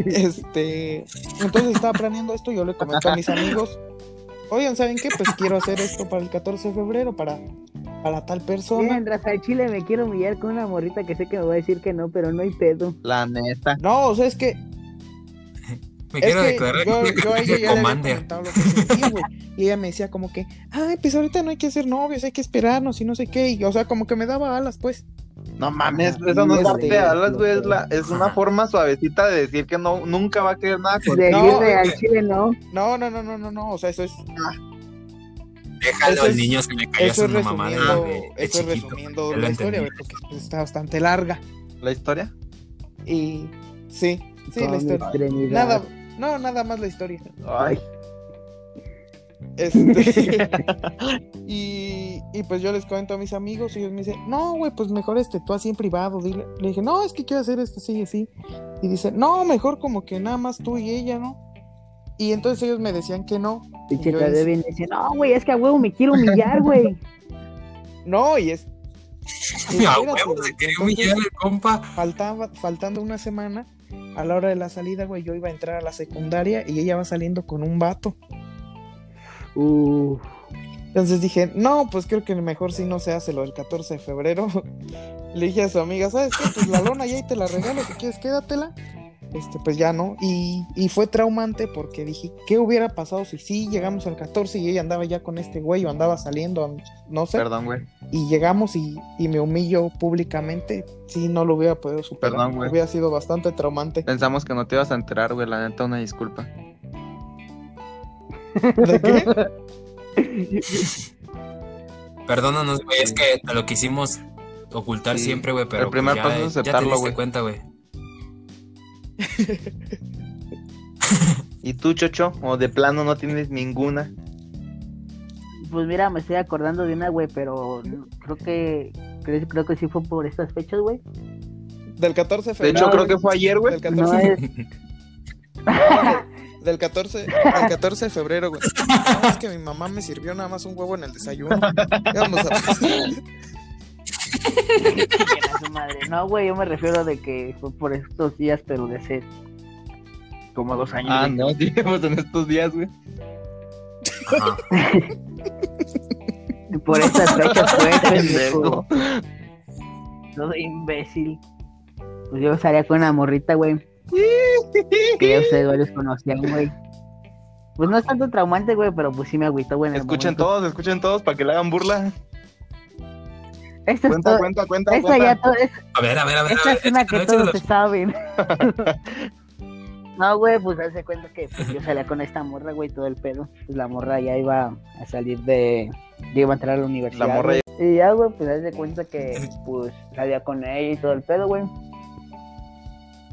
Este, entonces estaba planeando esto, yo le comenté a mis amigos, oigan, ¿saben qué? Pues quiero hacer esto para el 14 de febrero, para, para tal persona. Bien, Rafa, al Chile me quiero humillar con una morrita que sé que me va a decir que no, pero no hay pedo. La neta. No, o sea, es que Me Es quiero que declarar yo, que yo a ella ya le había lo que sentía, güey. Y ella me decía como que, ay, pues ahorita no hay que ser novios, hay que esperarnos y no sé qué. Y, o sea, como que me daba alas, pues. No mames, Ajá, eso no es este, darte alas, güey. Es, la, es una forma suavecita de decir que no, nunca va a querer nada con De No, irle eh, al Chile no. No, no, no, no, no, no. O sea, eso es, Déjalo, es- niño se me cayó eso una es mamada de, de eso es chiquito. resumiendo la historia, entendí. güey, porque pues, está bastante larga. la historia. Y sí, sí, Con la historia. Nada, no, nada más la historia. Ay, Este, y, y pues yo les cuento a mis amigos y ellos me dicen, no, güey, pues mejor este, tú así en privado, dile. Le dije, no, es que quiero hacer esto así y así. Y dice, no, mejor como que nada más tú y ella, ¿no? Y entonces ellos me decían que no. Pinche Y yo decía, y dice, no, güey, es que a huevo me quiero humillar, güey. No, y es, A huevo, se quería humillar el compa. faltaba, faltando una semana, a la hora de la salida, güey, yo iba a entrar a la secundaria y ella va saliendo con un vato. Uh, Entonces dije, no, pues creo que mejor si no se hace lo del 14 de febrero. Le dije a su amiga, ¿sabes qué? Pues la lona ya ahí te la regalo, si quieres quédatela. Este, pues ya no. Y, y fue traumante porque dije, ¿qué hubiera pasado si sí llegamos al 14 y ella andaba ya con este güey o andaba saliendo, no sé? Perdón, güey. Y llegamos y, y me humillo públicamente. Sí, no lo hubiera podido superar. Perdón, güey. Hubiera sido bastante traumante. Pensamos que no te ibas a enterar, güey. La neta, una disculpa. ¿De qué? Perdónanos, güey, es que te lo quisimos ocultar Sí. siempre, güey, pero El primer pues, ya, paso es ya aceptarlo, güey. cuenta, güey. ¿Y tú, Chocho? ¿O de plano no tienes ninguna? pues mira, me estoy acordando de una, güey, pero creo que creo, creo que sí fue por estas fechas, güey. Del 14 de De febrero. hecho, creo que fue ayer, güey. Del 14, No es, del 14, del 14 de febrero, güey. No, es que mi mamá me sirvió nada más un huevo en el desayuno. Vamos a... No, güey, yo me refiero de que fue por estos días, pero de hace como dos años. Ah, no, digamos en estos días, güey. Por estas fechas fue, Pendejo. Todo imbécil. Pues yo salía con una morrita, güey. Que ya ustedes varios conocían, güey. Pues no es tanto traumante, güey, pero pues sí me agüitó, güey. Escuchen momento. todos, escuchen todos para que le hagan burla. Esta es, Cuenta, cuenta, cuenta, cuenta. ya es- A ver, a ver, a ver. esta a es ver, una que todos échalo. se saben. No, güey, pues hace cuenta que pues, yo salía con esta morra, güey, todo el pedo. Pues la morra ya iba a salir de. Ya iba a entrar a la universidad. La morra. Y ya, güey, pues hace cuenta que pues salía con ella y todo el pedo, güey.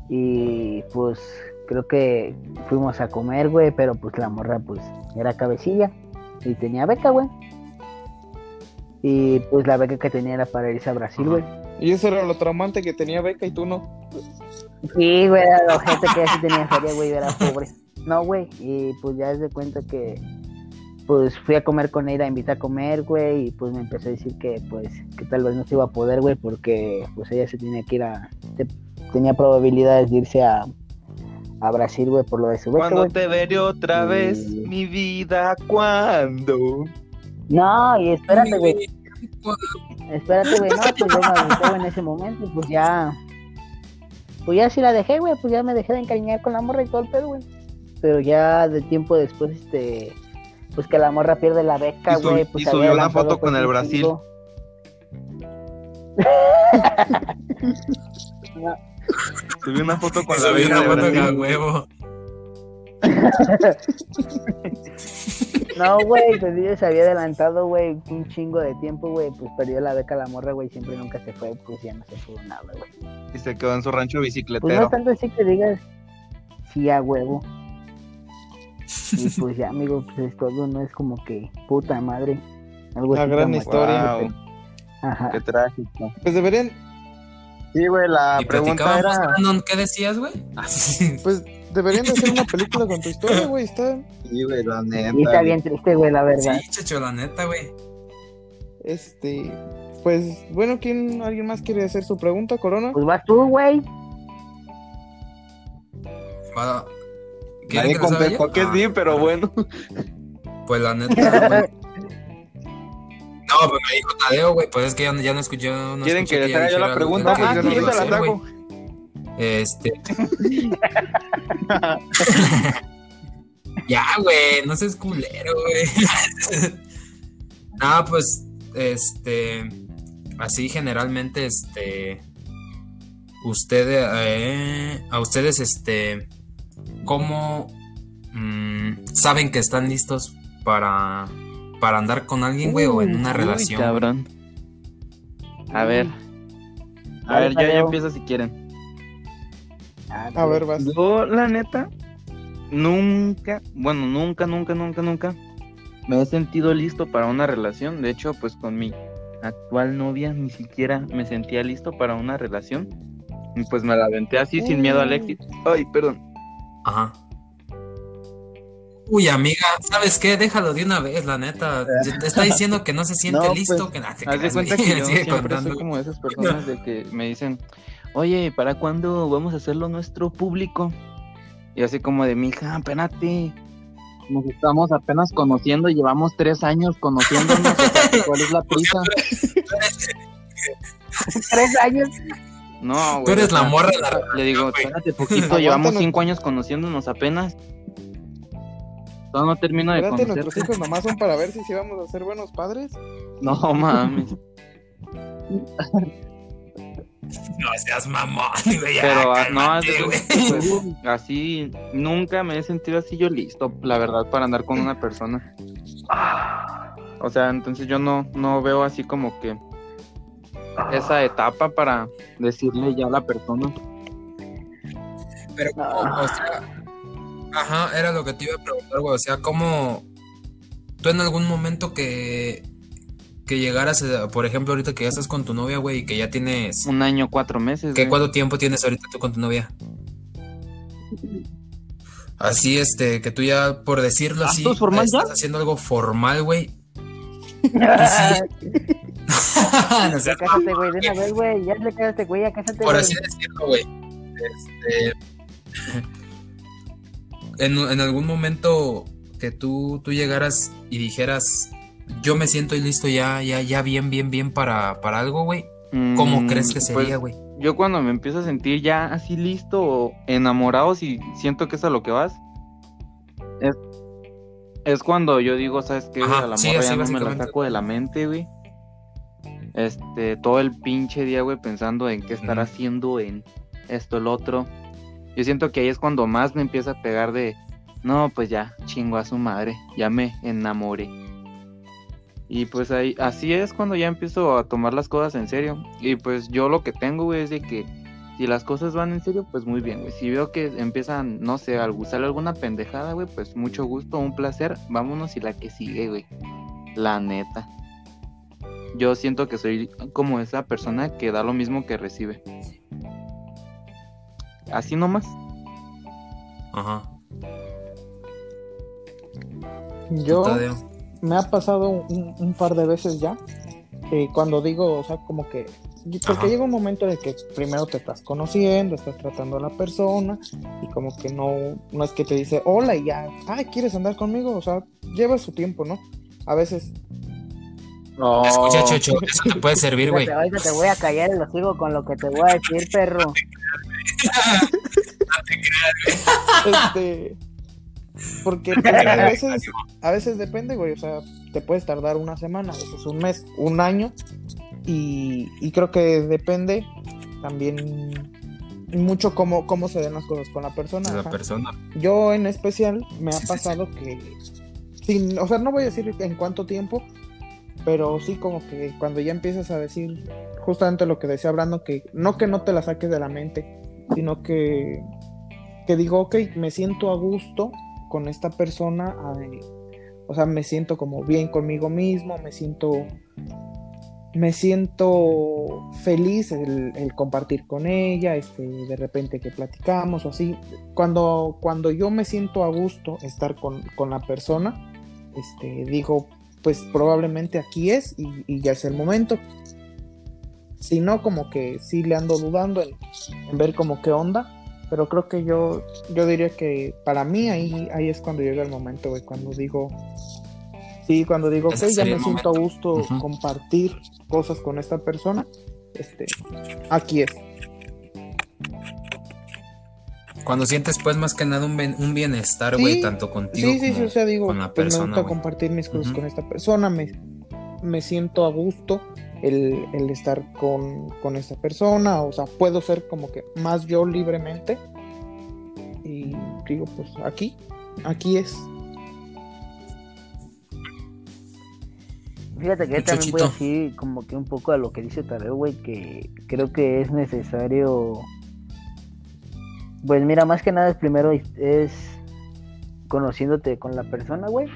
Y pues creo que fuimos a comer, güey, pero pues la morra pues era cabecilla y tenía beca, güey. Y pues la beca que tenía era para irse a Brasil, güey. Y eso era lo traumante que tenía beca y tú no. Sí, güey, era la gente que ya sí tenía feria, güey, era pobre. No, güey, y pues ya se cuenta que pues fui a comer con ella, invité a comer, güey, y pues me empezó a decir que pues que tal vez no se iba a poder, güey, porque pues ella se tenía que ir a te- tenía probabilidades de irse a a Brasil, güey, por lo de su beca, Cuando te veré otra vez, mi vida, ¿cuándo? No, y espérate, güey. Espérate, güey, no, pues yo me güey, en ese momento, pues ya. Pues ya sí la dejé, güey, pues ya me dejé de encariñar con la morra y todo el pedo, güey. Pero ya de tiempo después, este. Pues que la morra pierde la beca, güey. Pues y subió adelantado, foto con el Brasil. chingo. Subí una foto con la Subí beca una foto huevo. No, güey, pues ella se había adelantado, güey, un chingo de tiempo, güey. Pues perdió la beca la morra, güey, siempre nunca se fue, pues ya no se pudo nada, güey. Y se quedó en su rancho Pues no bicicletero. tanto así que digas sí a huevo. Y pues ya, amigo, pues es todo, no es como que puta madre. Algo Una gran historia. Wow, Ajá. qué trágico. Pues deberían, Sí, güey, la Y pregunta era... Brandon, ¿qué decías, güey? Ah, sí. pues deberían de hacer una película con tu historia, güey. Está, Sí, güey, la neta. Y está bien triste, güey, la verdad. Sí, chacho, la neta, güey. este, pues, bueno, ¿quién, alguien más quiere hacer su pregunta, Corona? Pues vas tú, güey. Va- ¿Quieren Nadie contestó que Ah, sí, pero arre. bueno. Pues la neta. No, pues me dijo Tadeo, güey. Pues es que ya, no- ya no escuché. No ¿Quieren escuché que les ya haga yo la pregunta? Ah, que sí, yo la güey. Este. ya, güey, no seas culero, güey. no, pues, este. Así generalmente, este. Ustedes. eh, a ustedes, este. ¿Cómo mm, saben que están listos para. Para andar con alguien, güey, o en una Uy, relación? cabrón. A ver. A ver, yo ya empiezo si quieren. Ah, A ver, vas. Yo, la neta, nunca, bueno, nunca, nunca, nunca, nunca me he sentido listo para una relación. De hecho, pues con mi actual novia ni siquiera me sentía listo para una relación. Y pues me la aventé así sin miedo al éxito. Ay, perdón. Ajá. Uy, amiga, ¿sabes qué? Déjalo de una vez, la neta. Te está diciendo que no se siente No, listo. pues, que nada, te Haz de cuenta que yo siempre soy como esas personas de que me dicen, oye, ¿para cuándo vamos a hacerlo nuestro público? Y así como de, mija, espérate. Nos estamos apenas conociendo, llevamos tres años conociéndonos. ¿Cuál es la prisa? Tres años. No, güey. Tú eres la morra la Le digo, espérate poquito, llevamos cinco años conociéndonos apenas. Todavía no termino de Espérate, nuestros hijos nomás son para ver si sí vamos a ser buenos padres. No mames. No seas mamón, güey. Pero ah, no, cálmate, güey. pues, así nunca me he sentido así yo listo, la verdad, para andar con una persona. O sea, entonces yo no, no veo así como que esa etapa para decirle ya a la persona. Pero, o sea, ajá, era lo que te iba a preguntar, güey. O sea, ¿cómo tú en algún momento que, que llegaras, a- por ejemplo, ahorita que ya estás con tu novia, güey, y que ya tienes. Un año, cuatro meses. ¿Qué, güey. ¿Cuánto tiempo tienes ahorita tú con tu novia? Así, este, que tú ya, por decirlo ¿Ah, así, formal ya? estás haciendo algo formal, güey. Sí. No Ya seas cásate, güey, de una vez, güey. Ya le güey, ya cásate, por güey. así decirlo, güey. Este, en, en algún momento que tú, tú llegaras y dijeras, yo me siento listo ya, ya, ya bien, bien, bien para, para algo, güey. ¿Cómo Mm, crees que pues, sería, güey? Yo cuando me empiezo a sentir ya así listo o enamorado, si siento que es a lo que vas, es, es cuando yo digo, ¿sabes qué? Ajá, a la sí, morra ya no me la saco de la mente, güey. Este, todo el pinche día, güey, pensando en qué estar haciendo, en esto, el otro. Yo siento que ahí es cuando más me empieza a pegar de, no, pues ya, chingo a su madre, ya me enamoré. Y pues ahí, así es cuando ya empiezo a tomar las cosas en serio. Y pues yo lo que tengo, güey, es de que si las cosas van en serio, pues muy bien, güey. Si veo que empiezan, no sé, a gustar alguna pendejada, güey, pues mucho gusto, un placer. Vámonos y la que sigue, güey. La neta. Yo siento que soy como esa persona que da lo mismo que recibe. Así nomás. Ajá. Yo Tadeo. Me ha pasado un, un par de veces ya. eh, cuando digo, o sea, como que. Porque Ajá. llega un momento de que primero te estás conociendo, estás tratando a la persona y como que no, no es que te dice hola y ya, ay, ¿quieres andar conmigo? O sea, lleva su tiempo, ¿no? A veces, Escucha, Chocho, eso te puede servir, güey. Ahorita te voy a callar el hocico con lo que te voy a decir, perro. este, porque pues, a veces, a veces depende, güey, o sea, te puedes tardar una semana, a veces un mes, un año, y, y creo que depende también mucho cómo, cómo se den las cosas con la persona. La persona. Yo en especial me ha Sí, sí, pasado que, sin, o sea, no voy a decir en cuánto tiempo, pero sí como que cuando ya empiezas a decir justamente lo que decía Brando, que no que no te la saques de la mente, sino que, que digo, ok, me siento a gusto con esta persona, o sea, me siento como bien conmigo mismo, me siento me siento feliz el, compartir con ella, este, de repente que platicamos o así. Cuando, cuando yo me siento a gusto estar con, con la persona, este, digo, pues probablemente aquí es y, ya es el momento. Si no, como que sí le ando dudando en, en ver como qué onda, pero creo que yo, yo diría que para mí ahí, ahí es cuando llega el momento, güey, cuando digo, sí, cuando digo, ok, ya me siento a gusto compartir cosas con esta persona, este, aquí es. Cuando sientes, pues, más que nada un, ben- un bienestar, Sí, güey, tanto contigo Sí, sí, sí, como o sea, digo, con la pues me persona, gusta compartir mis cosas con esta persona, me, me siento a gusto el, el estar con, con esta persona, o sea, puedo ser como que más yo libremente. Y digo, pues aquí, aquí es. Fíjate que yo también voy a Chuchito. decir como que un poco a lo que dice Tadeo, güey, que creo que es necesario. Pues mira, más que nada es primero es- es conociéndote con la persona, güey.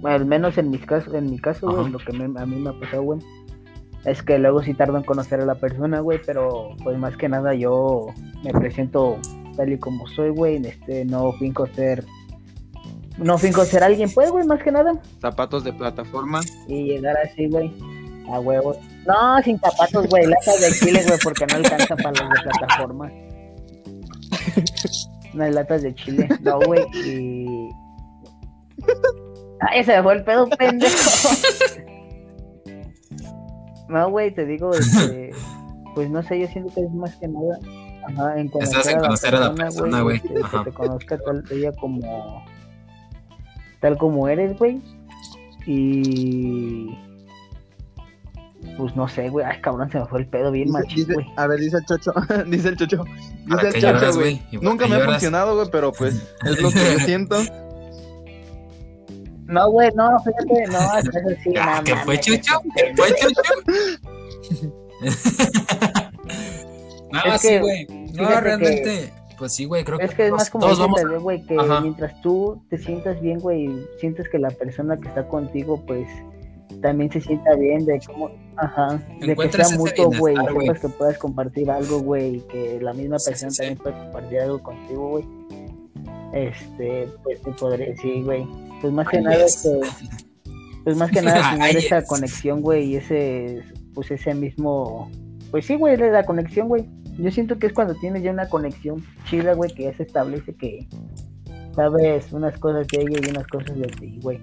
Bueno, al menos en mis casos, en mi caso, güey, lo que me- a mí me ha pasado, güey, es que luego sí tardo en conocer a la persona, güey, pero pues más que nada yo me presento tal y como soy, güey, este, no finco ser no finco ser alguien, pues, güey, más que nada. Zapatos de plataforma. Y llegar así, güey, a huevos. No, sin zapatos, güey, latas de chile, güey, porque no alcanza para los de plataforma. Unas latas de chile, no, güey, y... Ay, se me fue el pedo, pendejo. No, güey, te digo, este, pues no sé, yo siento que es más que nada, ajá, en conocer, Estás en conocer a la persona, güey. este, Ajá. Que te conozca tal ella como, tal como eres, güey, y pues no sé, güey, ay, cabrón, se me fue el pedo bien machín, güey. a ver, dice el chocho. dice el chocho. ¿Para Dice el chocho, güey. Nunca me ha funcionado, güey, pero pues es lo que yo siento. No, güey, no, fíjate, no, eso sí, Ah, no ¿Qué fue, Chucho? qué ¿Qué fue, Chucho? no, Es sí, que, güey. No, realmente, pues sí, güey, creo Es que que es más como todos vamos güey, que Ajá. mientras tú te sientas bien, güey, sientes que la persona que está contigo, pues, también se sienta bien de cómo, ajá, de que sea mutuo, güey, sepas que puedas compartir algo, güey, y que la misma Sí, persona sí, sí. también puede compartir algo contigo, güey. Este, pues, te podré, sí, güey. Pues más que nada, es. este, pues más que nada tener esa es. conexión, güey, y ese, pues ese mismo, pues sí, güey, la conexión, güey. Yo siento que es cuando tienes ya una conexión chida, güey, que ya se establece que sabes unas cosas de ella y unas cosas de ti, güey.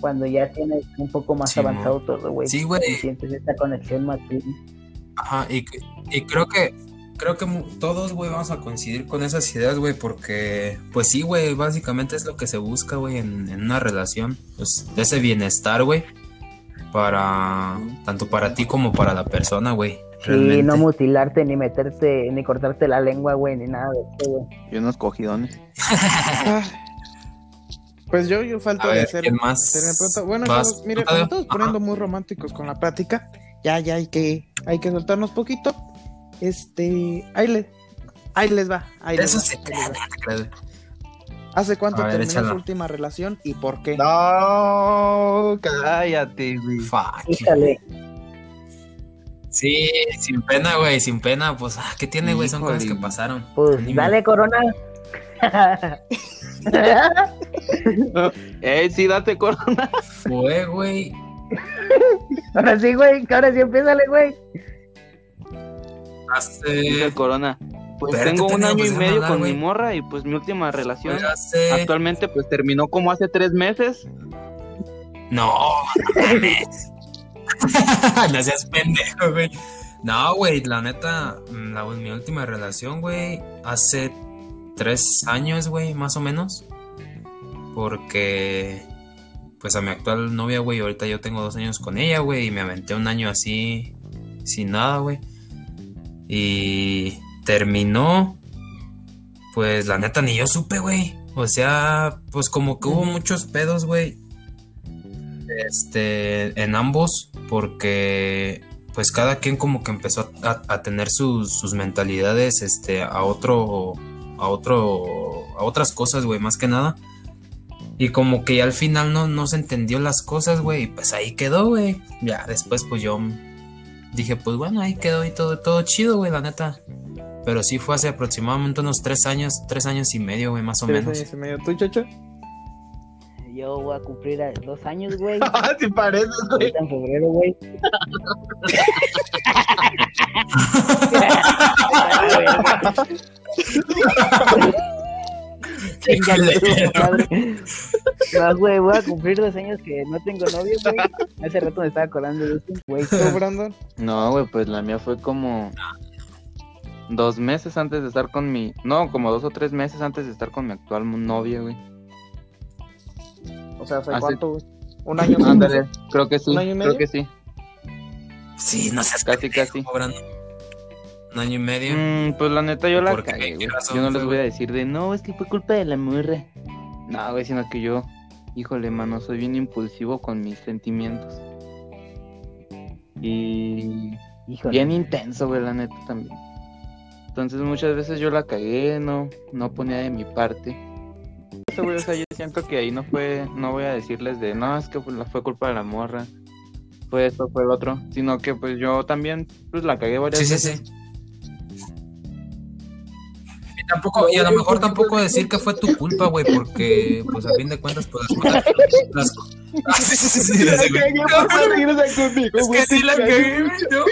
Cuando ya tienes un poco más Sí, avanzado todo, güey. Sí, güey. y Sientes esta conexión más Ajá, y, y creo que creo que todos, güey, vamos a coincidir con esas ideas, güey, porque, pues sí, güey, básicamente es lo que se busca, güey, en, en una relación, pues, ese bienestar, güey, para, tanto para ti como para la persona, güey, Sí, realmente. no mutilarte, ni meterte, ni cortarte la lengua, güey, ni nada de eso, güey. Y unos cogidones. Pues yo, yo falto de. ¿quién más? pronto- Bueno, vas? chavos, mire, estamos poniendo muy románticos con la plática. Ya, ya hay que, hay que soltarnos poquito. Este, ahí les, ahí les va. Ahí les Eso va, se ahí les va. cree. ¿Hace cuánto ver, terminó échala. su última relación y por qué? No, cállate, güey. Fuck. Sí, sin pena, güey, sin pena, pues, ah, ¿qué tiene, güey? Son cosas que pasaron. Pues dale, Corona. Eh, sí, date corona. Fue, güey, ahora sí, güey, ahora sí empiézale, güey. Hace, corona. Pues tengo un año y dejar medio hablar, con mi morra y pues mi última relación hace, actualmente pues terminó como hace tres meses. No, no seas pendejo, güey. No, güey, la neta, mm, la, mi última relación, güey, hace tres años, güey, más o menos. Porque, pues a mi actual novia, güey, ahorita yo tengo dos años con ella, güey, y me aventé un año así, sin nada, güey. Y terminó, pues la neta ni yo supe, güey. O sea, pues como que hubo muchos pedos, güey este, en ambos, porque pues cada quien como que empezó a, tener sus, sus mentalidades, este, a otro, a otro, a otras cosas, güey, más que nada. Y como que ya al final no, no se entendió las cosas, güey, y pues ahí quedó, güey. Ya después pues yo dije, pues bueno, ahí quedó y todo, todo chido, güey, la neta. Pero sí fue hace aproximadamente unos tres años, tres años y medio, güey, más o Tres menos. años y medio. ¿Tú, Chocho? Yo voy a cumplir a dos años, güey. Ah, sí pareces, güey. Ahorita en febrero, güey. Madre. No, güey, voy a cumplir dos años que no tengo novio, güey. Hace rato me estaba acordando de eso, güey. ¿Tú, Brandon? No, güey, pues la mía fue como dos meses antes de estar con mi... No, como dos o tres meses antes de estar con mi actual novia, güey. O sea, ¿hace Hace- cuánto, güey? Un año. Ándale, creo que sí, ¿Un año y medio? creo que sí. Sí, no seas Casi, casi. cobrando. Un año y medio. Mm, pues la neta yo la cagué, ¿Qué güey. razón Yo no fue, les voy a decir de, no, es que fue culpa de la morra. No, güey, sino que yo, híjole, mano, soy bien impulsivo con mis sentimientos. Y Híjole. bien intenso, güey, la neta también. Entonces muchas veces yo la cagué, no, no ponía de mi parte. Eso, güey, o sea, yo siento que ahí no fue, no voy a decirles de, no, es que fue, fue culpa de la morra, fue esto, fue el otro, sino que pues yo también, pues la cagué varias Sí, sí, veces. sí. Y tampoco, y a lo mejor tampoco decir que fue tu culpa, güey, porque, pues a fin de cuentas, pues las cosas. Las... Ah, sí, sí, sí, sí, La sí, güey. cagué por salirse conmigo, Es que sí la cagué, güey, ¿no?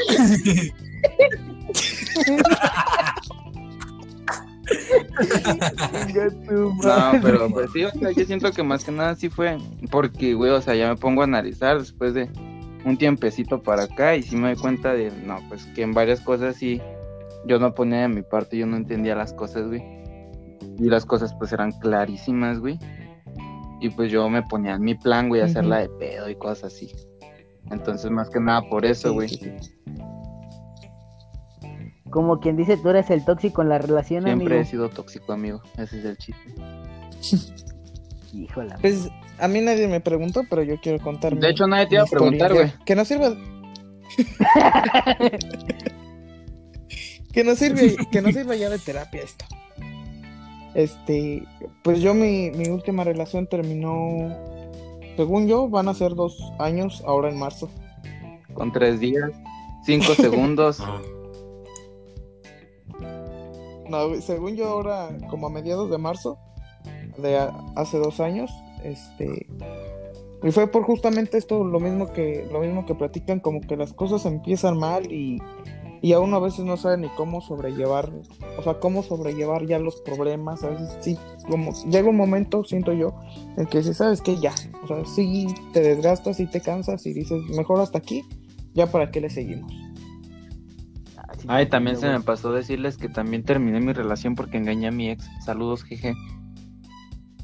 Pero pues sí, o sea, yo siento que más que nada sí fue porque, güey, o sea, ya me pongo a analizar después de un tiempecito para acá y sí me doy cuenta de, no, pues que en varias cosas sí, yo no ponía de mi parte, yo no entendía las cosas, güey. Y las cosas pues eran clarísimas, güey. Y pues yo me ponía en mi plan, güey, a hacerla de pedo y cosas así. Entonces, más que nada por eso, Sí, güey. sí, sí. Como quien dice, tú eres el tóxico en la relación, Siempre he sido tóxico, amigo. Ese es el chiste. Híjole. Pues a mí nadie me preguntó, pero yo quiero contar. De mi- hecho, nadie te iba a preguntar, güey. Que no sirva. que no sirve, que no sirva ya de terapia esto. Este, pues yo mi, mi última relación terminó, según yo, van a ser dos años ahora en marzo. Con tres días, cinco segundos. No. Según yo ahora, como a mediados de marzo, de a- hace dos años, este, y fue por justamente esto, lo mismo que, lo mismo que platican, como que las cosas empiezan mal y, y a uno a veces no sabe ni cómo sobrellevar, o sea, cómo sobrellevar ya los problemas, a veces sí, como llega un momento, siento yo, en que si sabes que ya, o sea, sí te desgastas y te cansas y dices, mejor hasta aquí, ya para qué le seguimos. Ah, Ay, también se me pasó decirles que también terminé mi relación porque engañé a mi ex. Saludos, jeje.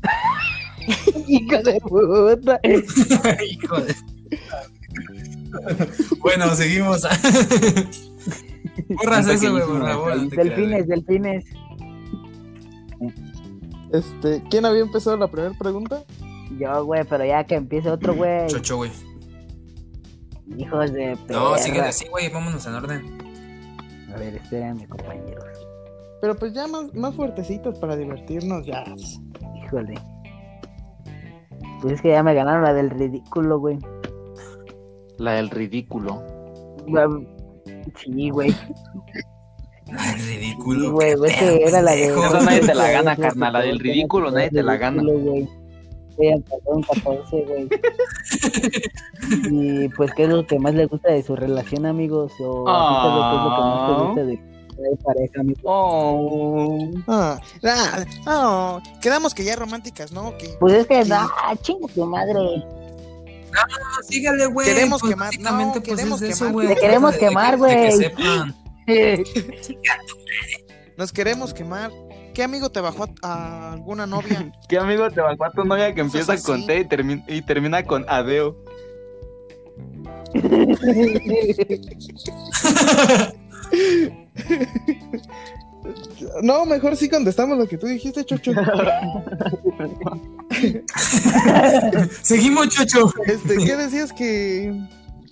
Hijo de puta. Hijo de- bueno, seguimos. Borras eso, güey, por favor. Delfines, delfines. Este, ¿quién había empezado la primera pregunta? Yo, güey, pero ya que empiece otro, güey. Chocho, güey. Hijos de No, perra. sigue así, güey, vámonos en orden. A ver, espérenme, compañeros. Pero pues ya más, más fuertecitos para divertirnos, ya. Híjole. Pues es que ya me ganaron la del ridículo, güey. La del ridículo. Güey, Sí, güey. Ay, Sí, ridículo. güey. qué Es que era la de. Eso nadie te la Güey, gana, es carnal, la del que ridículo, nadie te la gana. güey. Estoy perdón, 14, güey. y pues, ¿qué es lo que más le gusta de su relación, amigos? O ti, ¿qué es lo que más te gusta de de pareja, amigos? Oh. Ah, ah, ah, quedamos que ya románticas, ¿no? Que Pues es que, Sí. ah, chinga tu madre. No, sígale, güey. Queremos pues, quemar, no, pues, queremos es eso, quemar. güey. Te queremos De que- quemar, que güey. sepan. nos queremos quemar. ¿Qué amigo te bajó a, a alguna novia? ¿Qué amigo te bajó a tu novia que empieza así. con T y, termi- y termina con adeo? No, mejor sí contestamos lo que tú dijiste, Chocho. Seguimos, Chocho. Este, ¿qué decías que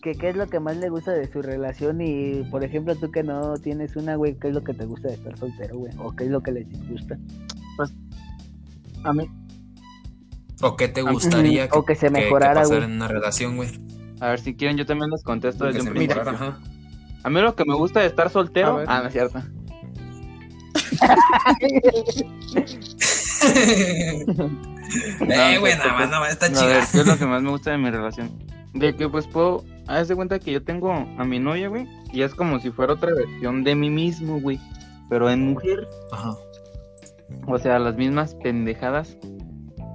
¿Qué, ¿Qué es lo que más le gusta de su relación? Y, por ejemplo, tú que no tienes una, güey, ¿qué es lo que te gusta de estar soltero, güey? ¿O qué es lo que les disgusta? A mí, ¿O qué te gustaría O que se mejorara, pasara güey. en una relación, güey? a ver, si quieren, yo también les contesto Que desde un principio. mejorara, ajá. A mí lo que me gusta de estar soltero. Ah, no es cierto. eh, güey, nada más, nada más, está A ver, chida. ¿qué es lo que más me gusta de mi relación? De que pues puedo, haz de cuenta que yo tengo a mi novia, güey, y es como si fuera otra versión de mí mismo, güey, pero en mujer. Ajá. O sea, las mismas pendejadas,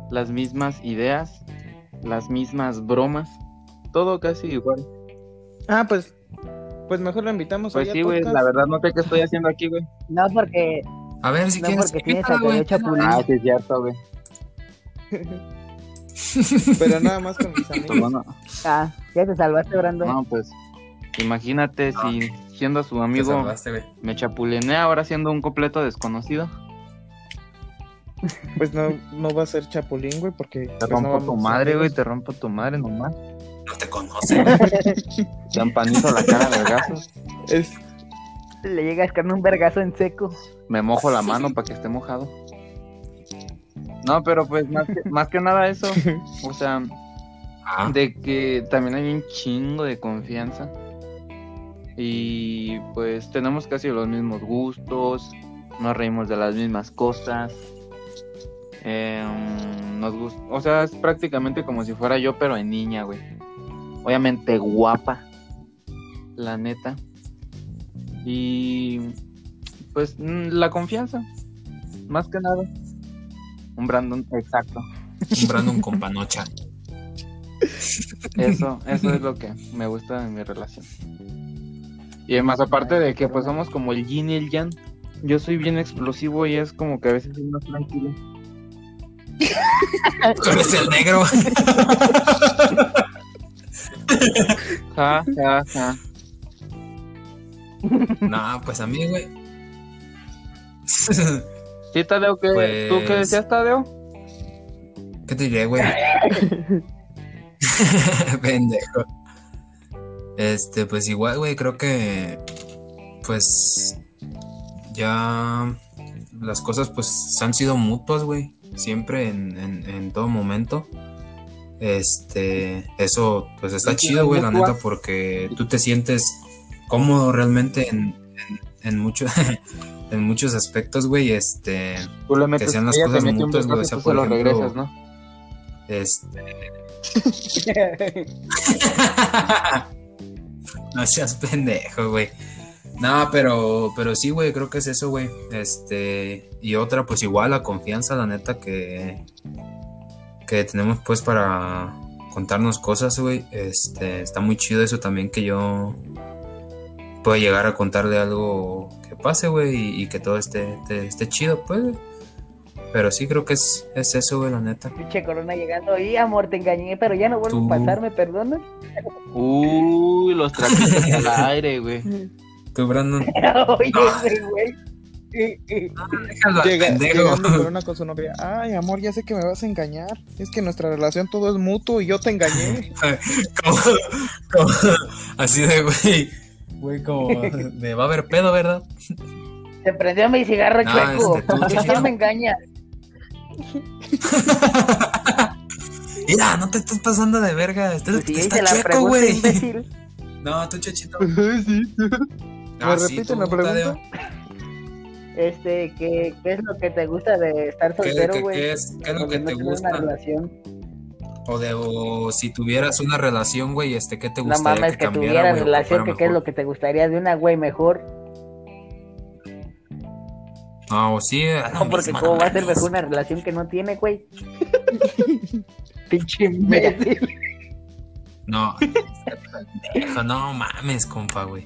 las mismas ideas, las mismas bromas, todo casi igual. Ah, pues pues mejor lo invitamos Pues sí, güey, la verdad no sé qué estoy haciendo aquí, güey. No, porque, A ver, si no quieres. porque tienes invítala, a. Ah, sí, es cierto, güey. Pero nada más con mis Pues amigos. bueno, Ah, ya te salvaste, Brando. no, pues imagínate si siendo su Te amigo salvaste, güey. me chapulinea ahora siendo un completo desconocido. Pues no, no va a ser chapulín, güey, porque Te pues, no rompo tu madre, güey, te rompo tu madre nomás. No te conoce, güey. Te empanizo la cara de. Es, Le llegas con un vergazo en seco. Me mojo la mano para que esté mojado. No, pero pues más que, más que nada eso. O sea, Ah, de que también hay un chingo de confianza. Y pues tenemos casi los mismos gustos, nos reímos de las mismas cosas. Em, nos gusta, o sea, es prácticamente como si fuera yo, pero en niña, güey. Obviamente guapa, la neta. Y pues mm, la confianza, más que nada. Un Brandon, exacto. Un Brandon con panocha. Eso, eso es lo que me gusta de mi relación. Y además, aparte de que pues somos como el yin y el yang, yo soy bien explosivo y es como que a veces soy más tranquilo. Tú eres el negro. Ja, ja, ja. No, pues a mí, güey. ¿Sí, Tadeo? ¿qué? Pues- ¿Tú qué decías, Tadeo? ¿Qué te diré, güey? Pendejo. Este, pues igual, güey, creo que. Pues. Ya. Las cosas, pues, han sido mutuas, güey. Siempre en, en, en todo momento. Este. Eso, pues, está chido, güey, la neta, porque tú te sientes cómodo realmente en, en, en mucho- en muchos aspectos, güey. Este. Tú le metes, sean las cosas mutuas, güey, o sea, por ejemplo- regresas, ¿no? Este. no seas pendejo, güey. No, pero, pero sí, güey, creo que es eso, güey. Este, y otra, pues igual la confianza, la neta, que, que tenemos pues para contarnos cosas, güey. Este, está muy chido eso también que yo pueda llegar a contarle algo que pase, güey, y, y que todo esté, esté, esté chido, pues. Pero sí creo que es, es eso, güey, la neta. Pinche corona llegando. Y amor, te engañé, pero ya no vuelvo Tú- a pasar, ¿me perdonas? Uy, los trapitos al aire, güey. Tú, Brandon. Oye, güey. Déjalo Llega, pendejo. llegando con su novia. Ay, amor, ya sé que me vas a engañar. Es que nuestra relación todo es mutuo y yo te engañé. Como- como- así de, güey. Güey, como de va a haber pedo, ¿verdad? Se prendió mi cigarro No, chueco. este, tú, ¿Por chichito. qué me engaña? Mira, no te estás pasando de verga. Estás, Pues sí, está chueco, güey. imbécil. No, tú, chachito. sí. Ah, ¿Me sí, repiten tú, la pregunta? Este, ¿qué, ¿qué es lo que te gusta de estar ¿Qué, soltero, qué- güey? qué es, qué es lo que no te gusta? Una relación. O, de, o si tuvieras una relación, güey, este, ¿qué te No gustaría mames, que, cambiara, tuviera güey, o relación, que qué es lo que te gustaría de una güey mejor. No, sí, a la No, porque misma, cómo no va a ser mejor una relación que no tiene, güey. Pinche imbécil. No, no mames, compa, güey.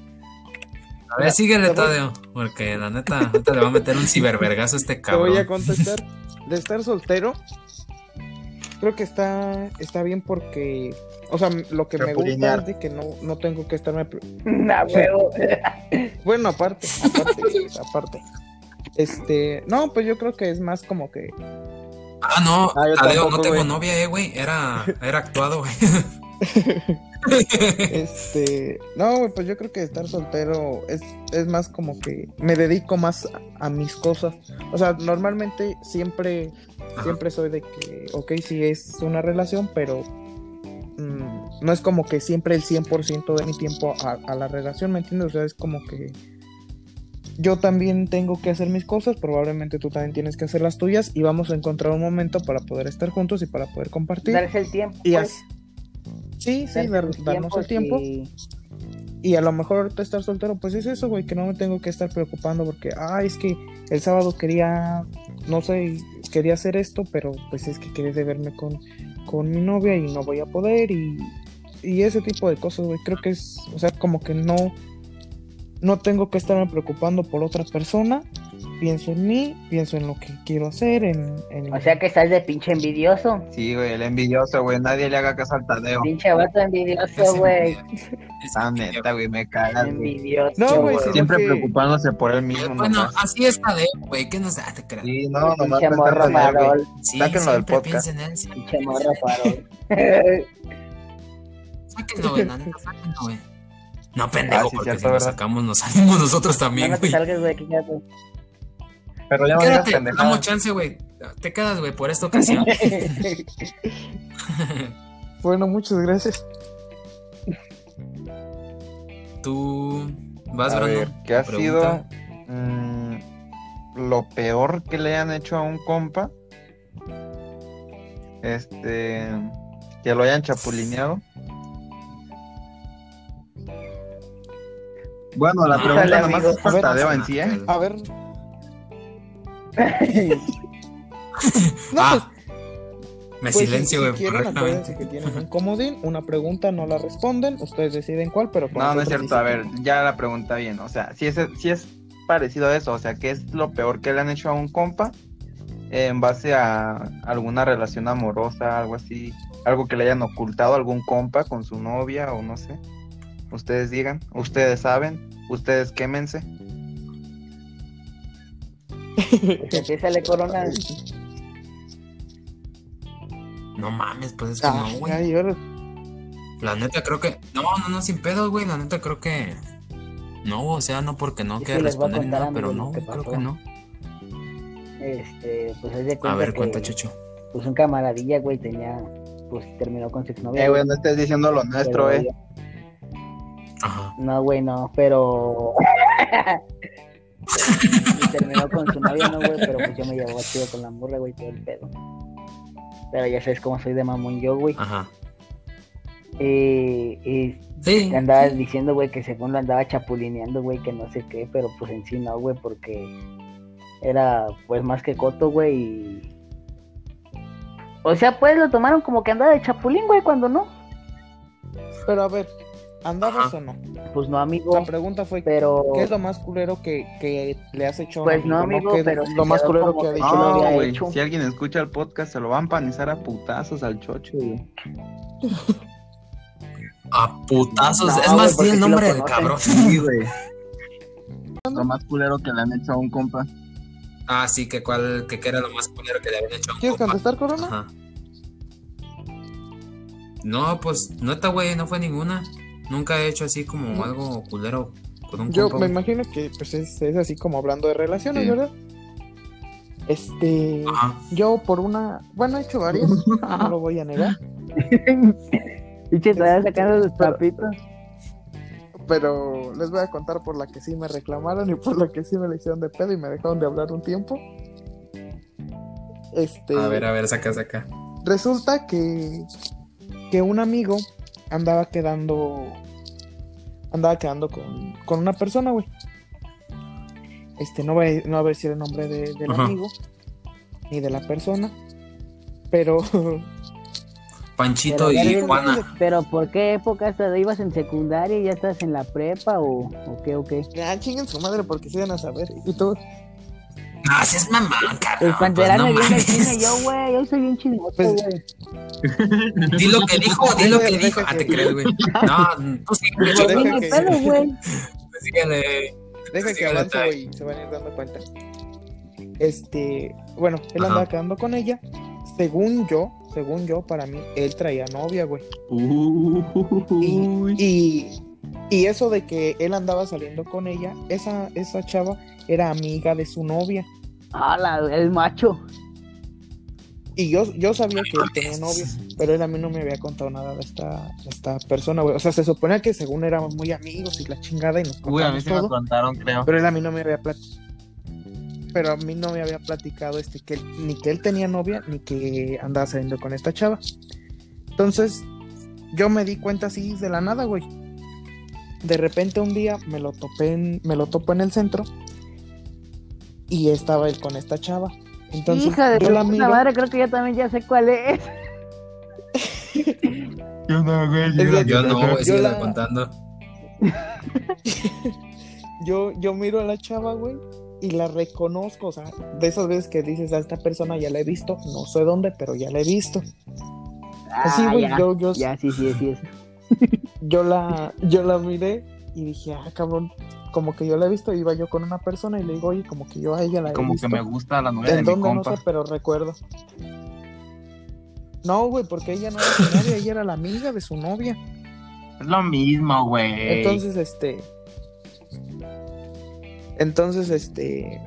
A ver, síguele, Tadeo, porque la neta, ahorita le va a meter un cibervergazo a este Te voy a cabrón. contestar. De estar soltero, creo que está, está bien porque. O sea, lo que me gusta es de que no, no tengo que estarme. Bueno, aparte, aparte, aparte. Este, no, pues yo creo que es más como que Ah, no, Ah, Tadeo, no tengo güey. novia, eh, güey. Era, era actuado, güey. Este, no, pues yo creo que estar soltero es, es más como que me dedico más a, a mis cosas. O sea, normalmente siempre, Ajá. siempre soy de que, ok, sí es una relación, pero mm, no es como que siempre el 100% de mi tiempo a, a la relación, ¿me entiendes? O sea, es como que yo también tengo que hacer mis cosas, probablemente tú también tienes que hacer las tuyas y vamos a encontrar un momento para poder estar juntos y para poder compartir. Darse el tiempo. Y pues, así. Sí, sí, dar- darnos el tiempo. y- Y a lo mejor ahorita estar soltero, pues es eso, güey, que no me tengo que estar preocupando porque, ah, es que el sábado quería, no sé, quería hacer esto, pero pues es que quería verme con, con mi novia y no voy a poder y, y ese tipo de cosas, güey. Creo que es, o sea, como que no, no tengo que estarme preocupando por otra persona. Pienso en mí, pienso en lo que quiero hacer, en... en- O sea que estás de pinche envidioso. Sí, güey, el envidioso, güey. Nadie le haga caso al Tadeo. Pinche vato envidioso, güey. La neta, güey, me cagas, güey. Envidioso. No, güey, sí, Siempre que- preocupándose por él mismo, Bueno, nomás. así es Tadeo, güey. ¿Qué nos da? Te creas. Sí, no, nomás Pinche morro güey. farol. Sí, sáquenlo del podcast. piensa en él, sí. Pinche morro farol. Sáquenlo, güey, neta, sáquenlo, güey. No, pendejo, Ah, sí, porque cierto, si lo ¿verdad? sacamos, nos salimos nosotros No, también, no te güey. salgas, güey, que ya te- Pero ya no digas Quédate, te pendejadas. damos chance, güey. Te quedas, güey, por esta ocasión. Bueno, muchas gracias. Tú vas, A Brandon. ver, ¿qué ha Pregunta. sido? Mm, lo peor que le hayan hecho a un compa. Este. Que lo hayan chapulineado. Bueno, la pregunta Híjole, nomás es para Tadeo en sí, ¿eh? A ver. No, Ah, me pues, pues, silencio, si güey, quieren, correctamente. acuérdense que tienen un comodín, una pregunta no la responden, ustedes deciden cuál, pero No, no es cierto. A ver, ya la pregunta bien. O sea, si es, si es parecido a eso, o sea, ¿qué es lo peor que le han hecho a un compa en base a alguna relación amorosa, algo así? Algo que le hayan ocultado a algún compa con su novia o no sé. Ustedes digan, ustedes saben, ustedes quémense. Empieza la corona. No mames, pues es que Ah, no, güey. La neta creo que. No, no, no, sin pedos, güey. La neta creo que. No, o sea, no porque no quiera a responder nada, pero no, que creo que no. Este, pues es de A cuenta ver, que, cuenta, Chucho. pues un camaradilla, güey, tenía, pues terminó con su exnovia. Eh, güey, no estés diciendo lo nuestro, pero- eh. Ajá. No, güey, no, pero. Y terminó con su novia, no, güey, pero pues yo me llevaba chido con la morra, güey, todo el pedo. Pero ya sabes cómo soy de mamón yo, güey. Ajá. Eh, y Sí. te andaba diciendo, güey, que según lo andaba chapulineando, güey, que no sé qué, pero pues en sí no, güey, porque era pues más que coto, güey, y... O sea, pues lo tomaron como que andaba de chapulín, güey, cuando no. Pero a ver, ¿andabas Ajá. o no? Pues no, amigo, La pregunta fue, pero... ¿qué es lo más culero que, que le has hecho a un Pues no, amigo, ¿Qué es pero lo más culero como que ha dicho? lo No, había güey. hecho. Si alguien escucha el podcast, se lo van a empanizar a putazos al chocho, güey. A putazos. No, es güey, más, di el nombre del cabrón. Sí, güey. Lo más culero que le han hecho a un compa. Ah, sí, que cuál, que, que era lo más culero que le habían hecho a un ¿Quieres compa. contestar, Corona? Ajá. No, pues, neta, güey, no fue ninguna. Nunca he hecho así como algo culero con un Yo compa. me imagino que pues es, es así como hablando de relaciones, Sí. ¿verdad? Este, Ajá. yo por una, bueno, he hecho varias, no lo voy a negar, Pinche, todavía sacando los papitos. pero les voy a contar por la que sí me reclamaron y por la que sí me le hicieron de pedo y me dejaron de hablar un tiempo. Este, A ver, a ver, saca, saca. resulta que que un amigo andaba quedando andaba quedando con, con una persona, güey. Este, no voy, a- no voy a decir el nombre de- del Ajá. amigo ni de la persona, pero Panchito Pero, y Juana. Pero ¿por qué época hasta ibas en secundaria y ya estás en la prepa o, o qué o qué? ya chinguen su madre porque se van a saber. Y tú, No, si es mamá, cabrón. El pues no viene al mames. cine yo, güey, yo soy bien chismoso, Pues- güey. Di lo que dijo, di lo que Deja dijo. que- Ah, te crees, güey. No, tú sí, güey. Deja no hay que- güey. Síguele. deja que avance, güey, y se van a ir dando cuenta. Este, bueno, él Ajá. andaba quedando con ella. Según yo, según yo, para mí, él traía novia, güey. Uy. Y, y eso de que él andaba saliendo con ella, esa, esa chava era amiga de su novia. Ah, la- el macho. Y yo, yo sabía que él tenía novia, pero él a mí no me había contado nada de esta, de esta persona, güey. O sea, se suponía que según éramos muy amigos y la chingada y nos Uy, a mí sí me contaron, creo. pero él a mí no me había platicado. Pero a mí no me había platicado este que él- ni que él tenía novia ni que andaba saliendo con esta chava. Entonces, yo me di cuenta así de la nada, güey. De repente un día me lo topé en, me lo topo en el centro y estaba él con esta chava. Entonces, Hija de yo la puta miro. madre, creo que yo también ya sé cuál es. Yo no, güey. Yo no, güey, Yo la- contando. yo, yo miro a la chava, güey, y la reconozco, o sea, de esas veces que dices a esta persona ya la he visto, no sé dónde, pero ya la he visto. Así, Ah, güey, ya, yo, yo, ya, sí, sí, sí. es. yo la, yo la miré y dije, ah, cabrón, como que yo la he visto, iba yo con una persona y le digo, oye, como que yo a ella la he Como visto. que me gusta la novia de ¿En mi? No sé, pero recuerdo. No, güey, porque ella no era su novia, ella era la amiga de su novia. Es lo mismo, güey. Entonces, este. Entonces, este.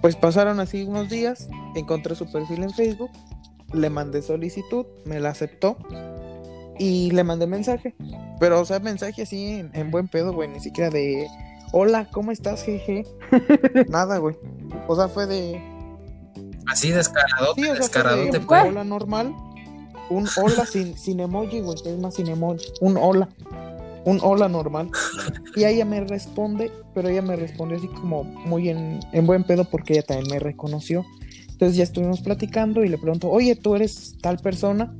Pues pasaron así unos días. Encontré su perfil en Facebook. Le mandé solicitud. Me la aceptó. Y le mandé mensaje. Pero, o sea, mensaje así en, en buen pedo, güey. Ni siquiera de. Hola, ¿cómo estás, jeje? Nada, güey. O sea, fue de. Así descaradote, Sí, o sea, fue descaradote, de pues. hola normal. Un hola sin, sin emoji, güey. Es más sin emoji. Un hola. Un hola normal. Y ella me responde, pero ella me respondió así como muy en, en buen pedo porque ella también me reconoció. Entonces ya estuvimos platicando y le pregunto, oye, tú eres tal persona.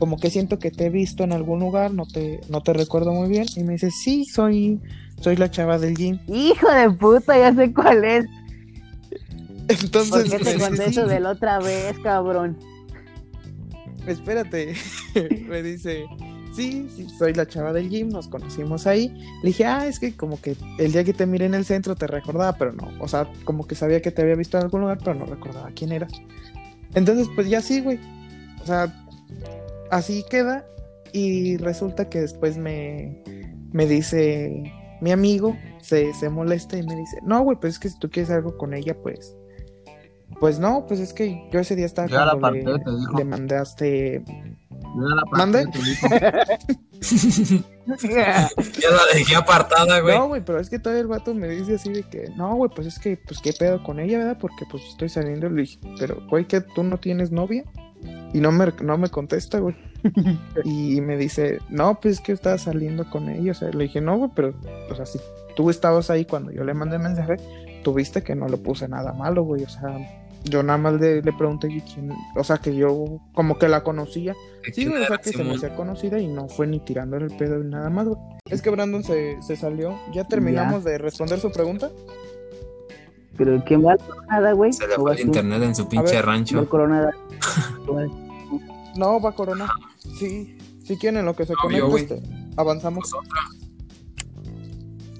Como que siento que te he visto en algún lugar, no te, no te recuerdo muy bien. Y me dice, sí, soy, soy la chava del gym. Hijo de puta, ya sé cuál es. Entonces, ¿Por qué te conté eso de la otra vez, cabrón? espérate, me dice, sí, sí, soy la chava del gym, nos conocimos ahí. Le dije, ah, es que como que el día que te miré en el centro te recordaba, pero no, o sea, como que sabía que te había visto en algún lugar, pero no recordaba quién eras. Entonces, pues ya sí, güey. O sea, así queda y resulta que después me, me dice mi amigo, se, se molesta y me dice, no, güey, pues es que si tú quieres algo con ella, pues... Pues no, pues es que yo ese día estaba Ya la cuando le, te dijo. le mandaste Ya la ¿Mande? Ya la dejé apartada, güey. No, güey, pero es que todavía el vato me dice así de que, no, güey, pues es que, pues qué pedo con ella, ¿verdad? Porque pues estoy saliendo. Le dije, pero, güey, que tú no tienes novia. Y no me, no me contesta, güey. y me dice, no, pues es que estaba saliendo con ella. O sea, le dije, no, güey, pero, o sea, si tú estabas ahí cuando yo le mandé mensaje, tuviste que no le puse nada malo, güey. O sea, yo nada más le, le pregunté quién, o sea, que yo como que la conocía. Sí, ¿Quién güey, o sea, que se me hacía conocida y no fue ni tirándole el pedo ni nada más, güey. Es que Brandon se, se salió. ¿Ya terminamos de responder su pregunta? Pero ¿quién va a la coronada, güey? Se le ¿O fue el internet en su pinche ver, ¿Va rancho. a coronada? No, va Corona. Sí, si quieren en lo que se Obvio, conecta, este, avanzamos.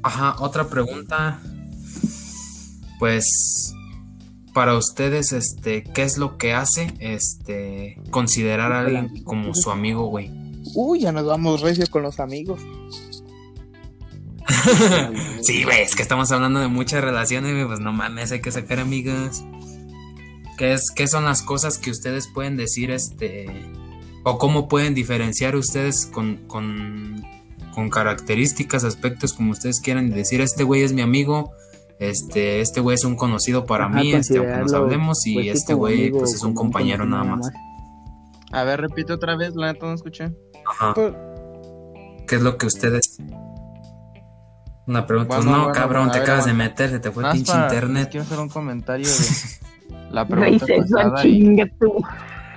Ajá, otra pregunta. Pues para ustedes, este, ¿qué es lo que hace este considerar a alguien como su amigo, güey? Uy, ya nos vamos recio con los amigos. sí, güey, es que estamos hablando de muchas relaciones, güey, pues no mames, hay que sacar amigas. ¿Qué es qué son las cosas que ustedes pueden decir este o cómo pueden diferenciar ustedes con con con características, aspectos como ustedes quieran y decir este güey es mi amigo, este este güey es un conocido para Ajá, mí, este aunque nos hablemos y pues, este güey amigo, pues es un compañero nada más. A ver, repite otra vez, la neta no escuché. Ajá. Pues, ¿Qué es lo que ustedes una pregunta, pues Bueno, no, bueno, cabrón, te ver, acabas de meter, se te fue el pinche para- internet. Quiero hacer un comentario de la pregunta pasada y,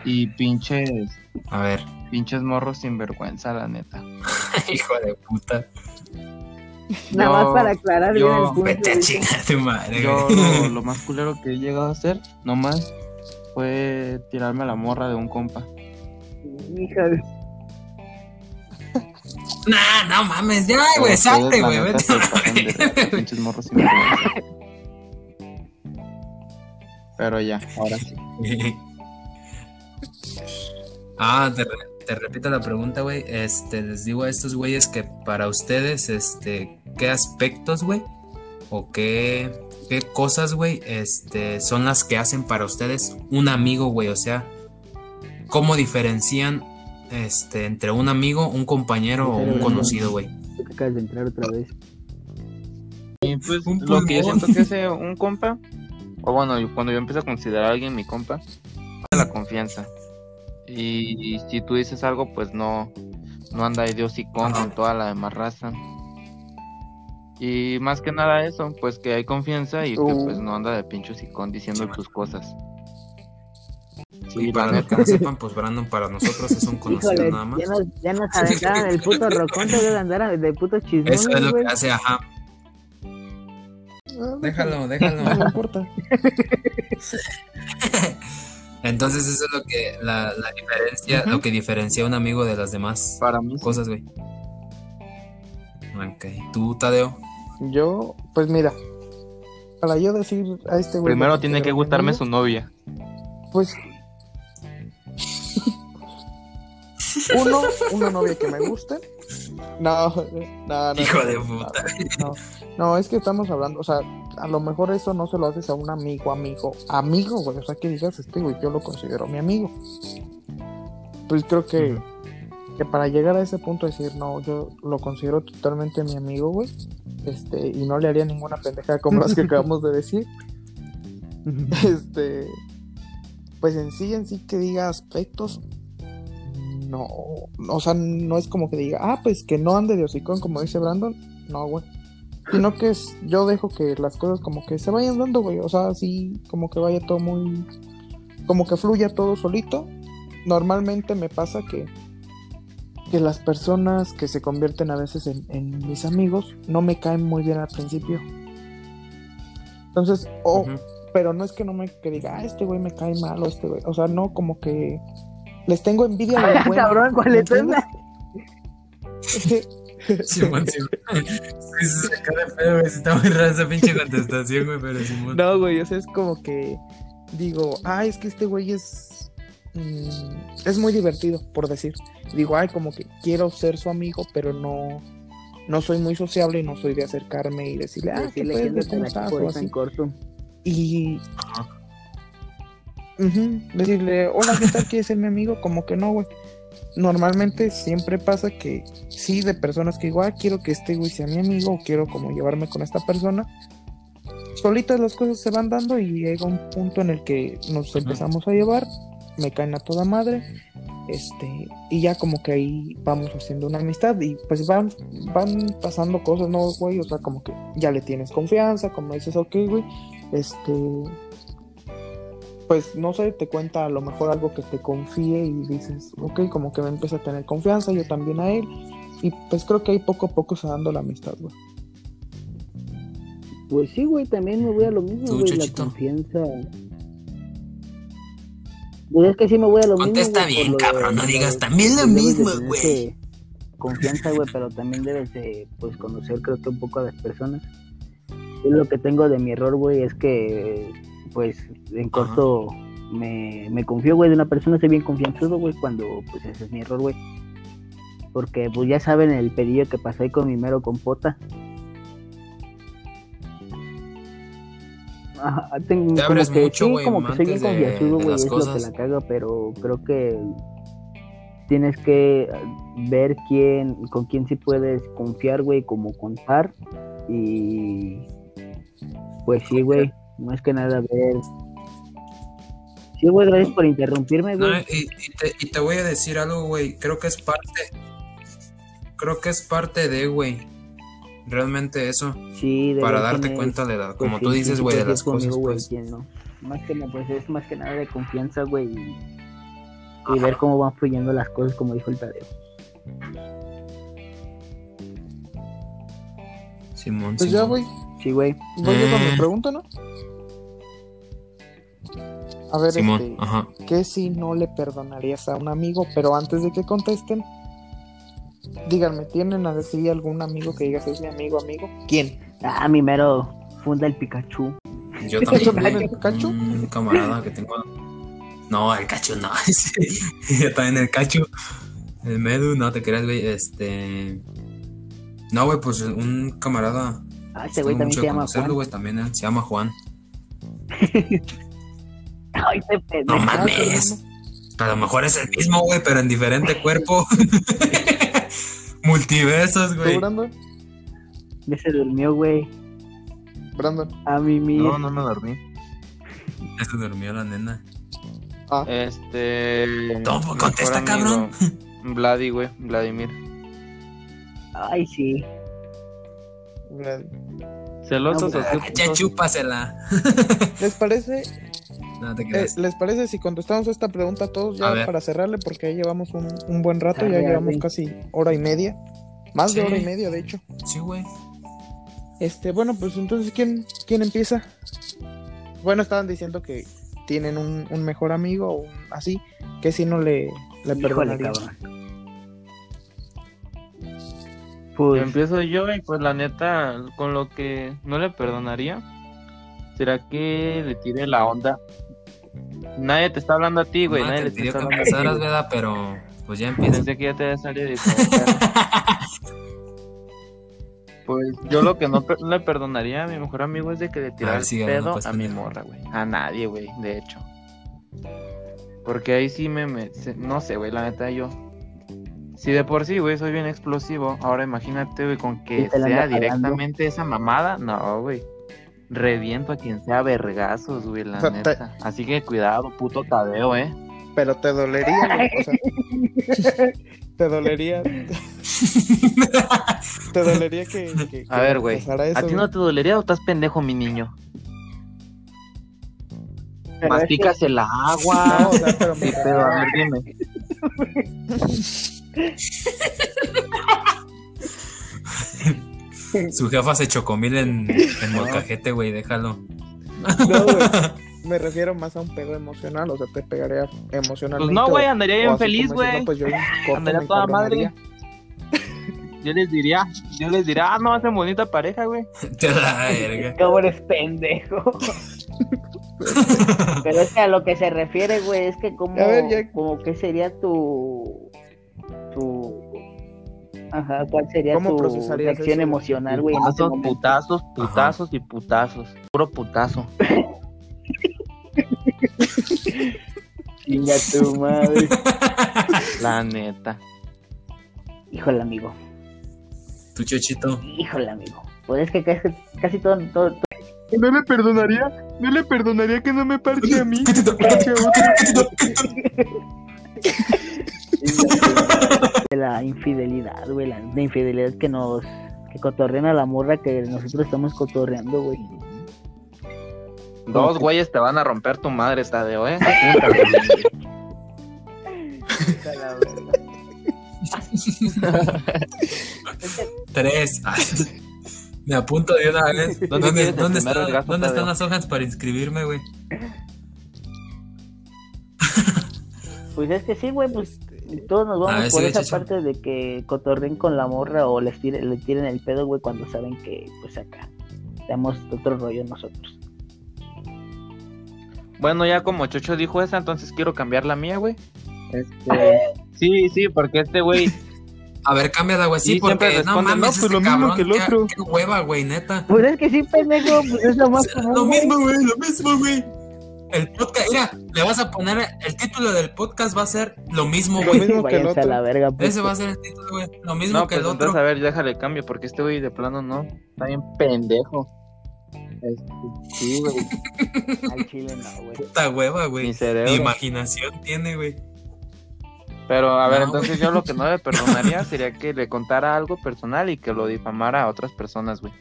y pinches, A ver, pinches morros sin vergüenza, la neta. hijo de puta. Nada Yo- más para aclarar bien yo- el punto. Vete a chingar tu madre, Yo lo más culero que he llegado a hacer, nomás, fue tirarme a la morra de un compa. Hija de- Nah, no mames, ya, güey, salte, güey, vete pinches morros. Pero ya, ahora sí. Ah, te, te repito la pregunta, güey. Este, les digo a estos güeyes que para ustedes, este, ¿qué aspectos, güey? O qué, qué cosas, güey, este, son las que hacen para ustedes un amigo, güey. O sea, ¿cómo diferencian, este, entre un amigo, un compañero o un conocido, güey? Tú que acabas de entrar otra vez. Y pues Un lo que yo siento que hace un compa, o bueno, cuando yo empiezo a considerar a alguien mi compa, es la confianza. Y, si tú dices algo, pues no, no anda de Dios y con, toda la demás raza. Y más que nada eso, pues que hay confianza y que Uh. pues no anda de pinchos y con diciendo tus cosas. Y para los que no sepan, pues Brandon para nosotros es un conocido Híjole, nada más. ya nos, ya nos aventaron el puto rocón, te debe andar de puto chismoso, Eso es lo güey. que hace, ajá. ah, Déjalo, No déjalo. importa. Entonces eso es lo que, la, la diferencia, lo que diferencia a un amigo de las demás Para mí, cosas, güey. Ok, tú, Tadeo. Yo, pues mira, para yo decir a este güey. primero tiene que gustarme amigo, su novia. Pues. Uno, una novia que me guste. No, no, no. Hijo no, de puta. No, no, es que estamos hablando, o sea, a lo mejor eso no se lo haces a un amigo, amigo, amigo, güey. O sea, que digas, este güey, yo lo considero mi amigo. Pues creo que, que para llegar a ese punto de decir, no, yo lo considero totalmente mi amigo, güey. Este, y no le haría ninguna pendejada como las que acabamos de decir. Este, pues en sí, en sí que diga aspectos, no, o sea, no es como que diga, ah, pues que no ande de hocicón, como dice Brandon, no, güey. Sino que es, yo dejo que las cosas como que se vayan dando, güey, o sea, así como que vaya todo muy, como que fluya todo solito. Normalmente me pasa que, que las personas que se convierten a veces en, en mis amigos no me caen muy bien al principio. Entonces, o, pero no es que no me que diga, ah, este güey me cae mal o este güey, o sea, no, como que les tengo envidia de lo bueno. Cabrón, ¿cuál ¿me es? Simón, Simón. Sí, se saca de pedo, güey. Está muy rara esa pinche contestación, güey, pero Simón. No, güey, o sea, es como que digo, ah, es que este güey es. mm, es muy divertido, por decir. Digo, ay, como que quiero ser su amigo, pero no. No soy muy sociable y no soy de acercarme y decirle, ah, ¿qué Decirle pedo? que no te ¿Cómo estás? O en así. corto. Y Ajá. Decirle, hola, ¿qué tal? ¿Quieres ser mi amigo? Como que no, güey. Normalmente siempre pasa que sí, de personas que igual quiero que este güey sea mi amigo o quiero como llevarme con esta persona. Solitas las cosas se van dando y llega un punto en el que nos empezamos a llevar, me caen a toda madre, este, y ya como que ahí vamos haciendo una amistad y pues van, van pasando cosas, ¿no, güey? O sea, como que ya le tienes confianza, como dices, ok, güey, este, pues no sé, te cuenta a lo mejor algo que te confíe y dices, ok, como que me empieza a tener confianza, yo también a él. Y pues creo que ahí poco a poco se va dando la amistad, güey. Pues sí, güey, también me voy a lo mismo, güey, la confianza. Pues es que sí me voy a lo Contesta mismo. güey, bien, de- cabrón, no digas también lo pues mismo, güey. Confianza, güey, pero también debes de, pues, conocer, creo que un poco a las personas. Yo lo que tengo de mi error, güey, es que, pues, en corto me, me confío, güey, de una persona, soy bien confianzudo, güey, cuando, pues, ese es mi error, güey. Porque, pues, ya saben el pedillo que pasé con mi mero compota. Ajá, tengo, Te como abres que, mucho, sí, como que soy bien confianzudo, güey, es lo que cosas. la caga, pero creo que tienes que ver quién, con quién sí puedes confiar, güey, como contar. Y pues sí, güey, más que nada ver. Sí, güey, gracias por interrumpirme, No, güey. y, y te, y te voy a decir algo, güey. Creo que es parte. Creo que es parte de, güey. Realmente eso. sí, de Para darte es, cuenta de la. pues, Como tú dices, sí güey, de las conmigo, cosas, güey, pues. quién no. Más que nada, pues es más que nada de confianza, güey. Y, y ver cómo van fluyendo las cosas, como dijo el Tadeo. Simón, Pues ya Simón. voy, Sí, güey. voy yo con Eh. mi pregunta, ¿no? A ver, Simón, este, ajá. ¿qué si no le perdonarías a un amigo? Pero antes de que contesten, díganme, ¿tienen a decir algún amigo que digas es mi amigo, amigo? ¿Quién? Ah, mi mero funda el Pikachu. Yo ¿Tú también. el Pikachu? Un camarada que tengo. No, el cacho no. Yo también el cacho. El Medu, no te creas, güey. Este. No, güey, pues un camarada. Ah, ese güey también mucho se llama conocerlo, Juan. También él se llama Juan. Ay, No mames. A lo mejor es el mismo, güey, pero en diferente cuerpo. Multiversos, ¿Tú, güey. Brandon? Ya se durmió, güey. Brandon. A mí mismo. No, no me dormí. Ya se durmió la nena. Ah, Este. Pues, contesta, amigo, cabrón. Vladi, güey. Vladimir. Ay, sí. Brandon. ¿Celosos No, o Ah, qué? Ya chúpasela. ¿Les parece No te Eh. ¿Les parece si contestamos esta pregunta a todos ya para cerrarle? Porque ya llevamos un, un buen rato, ya llevamos casi hora y media. Más de hora y media, de hecho. Sí, güey. Este, bueno, pues entonces, ¿quién, quién empieza? Bueno, estaban diciendo que tienen un, un mejor amigo o así, que si no le, le cabrón. Yo Pues, empiezo yo y pues la neta, con lo que no le perdonaría, será que le tire la onda. Nadie te está hablando a ti, güey. Nadie te está que hablando a ti. ¿verdad? Pero pues ya empieza. Pensé que ya te había salido y Pues yo lo que no le perdonaría a mi mejor amigo es de que le tirara el pedo pues, a mi morra, güey. A nadie, güey, de hecho. Porque ahí sí me, me- se- no sé, güey, la neta yo. Si de por sí, güey, soy bien explosivo, ahora imagínate, güey, con que sea directamente esa mamada, no, güey. Reviento a quien sea vergazos, güey, la O sea, te- neta. Así que cuidado, puto Tadeo, eh. Pero te dolería, güey, o sea, te dolería. te dolería que. que- A que ver, güey. ¿A ti güey. no te dolería o estás pendejo, mi niño? Pero es que- Masticas el agua. No, o sea, pero Sí, pero a ver, dime. Su jefa se chocomil en, en molcajete, güey, déjalo. No, güey. Me refiero más a un pedo emocional, o sea, te pegaría emocionalmente. Pues no, güey, andaría bien feliz, güey. no, pues yo Andaría toda madre. Yo les diría, yo les diría, ah, no, hacen bonita pareja, güey. Te la verga. ¿Cómo eres pendejo? Pero es que a lo que se refiere, güey, es que como, A ver, ya- como que sería tu, tu, ajá, ¿cuál sería ¿Cómo tu reacción eso? emocional, güey? en Putazos, putazos, putazos y putazos. Puro putazo. Chinga tu madre. La neta. Híjole, amigo. Tu chochito. Híjole, amigo. Pues es que casi, casi todo, todo, todo- No le perdonaría, no le perdonaría que no me parche a mí. de la infidelidad, güey, la, la infidelidad que nos que cotorrean a la morra que nosotros estamos cotorreando, güey. Dos güeyes te van a romper tu madre, Tadeo, eh. Tres. Me apunto de una vez. ¿Dónde ¿Dónde, dónde, está- están las hojas para inscribirme, güey? Pues es que sí, güey, pues todos nos vamos por esa parte de que cotorren con la morra o les tiren, le tiren el pedo, güey, cuando saben que, pues acá, damos otro rollo nosotros. Bueno, ya como Chocho dijo esa, entonces quiero cambiar la mía, güey. Este... Sí, sí, porque este güey A ver, cámbiala, güey. Sí, siempre porque no mames, no, pues este lo mismo cabrón, que el qué- otro. Qué, hueva, güey, neta. Pues es que sí, pendejo, pues es lo más común. Lo mismo, güey, lo mismo, güey. El podcast, mira, le vas a poner el título del podcast va a ser lo mismo, Lo güey. mismo que el otro. la verga, pues. Ese va a ser el título, güey. Lo mismo No, que pues el entonces otro. a ver, déjale cambio, porque este güey de plano no. Está bien pendejo. Este, sí, güey. Al chile no, güey. Puta hueva, güey. Mi cerebro. imaginación tiene, güey. Pero a ver, No, entonces yo lo que no le perdonaría sería que le contara algo personal y que lo difamara a otras personas, güey.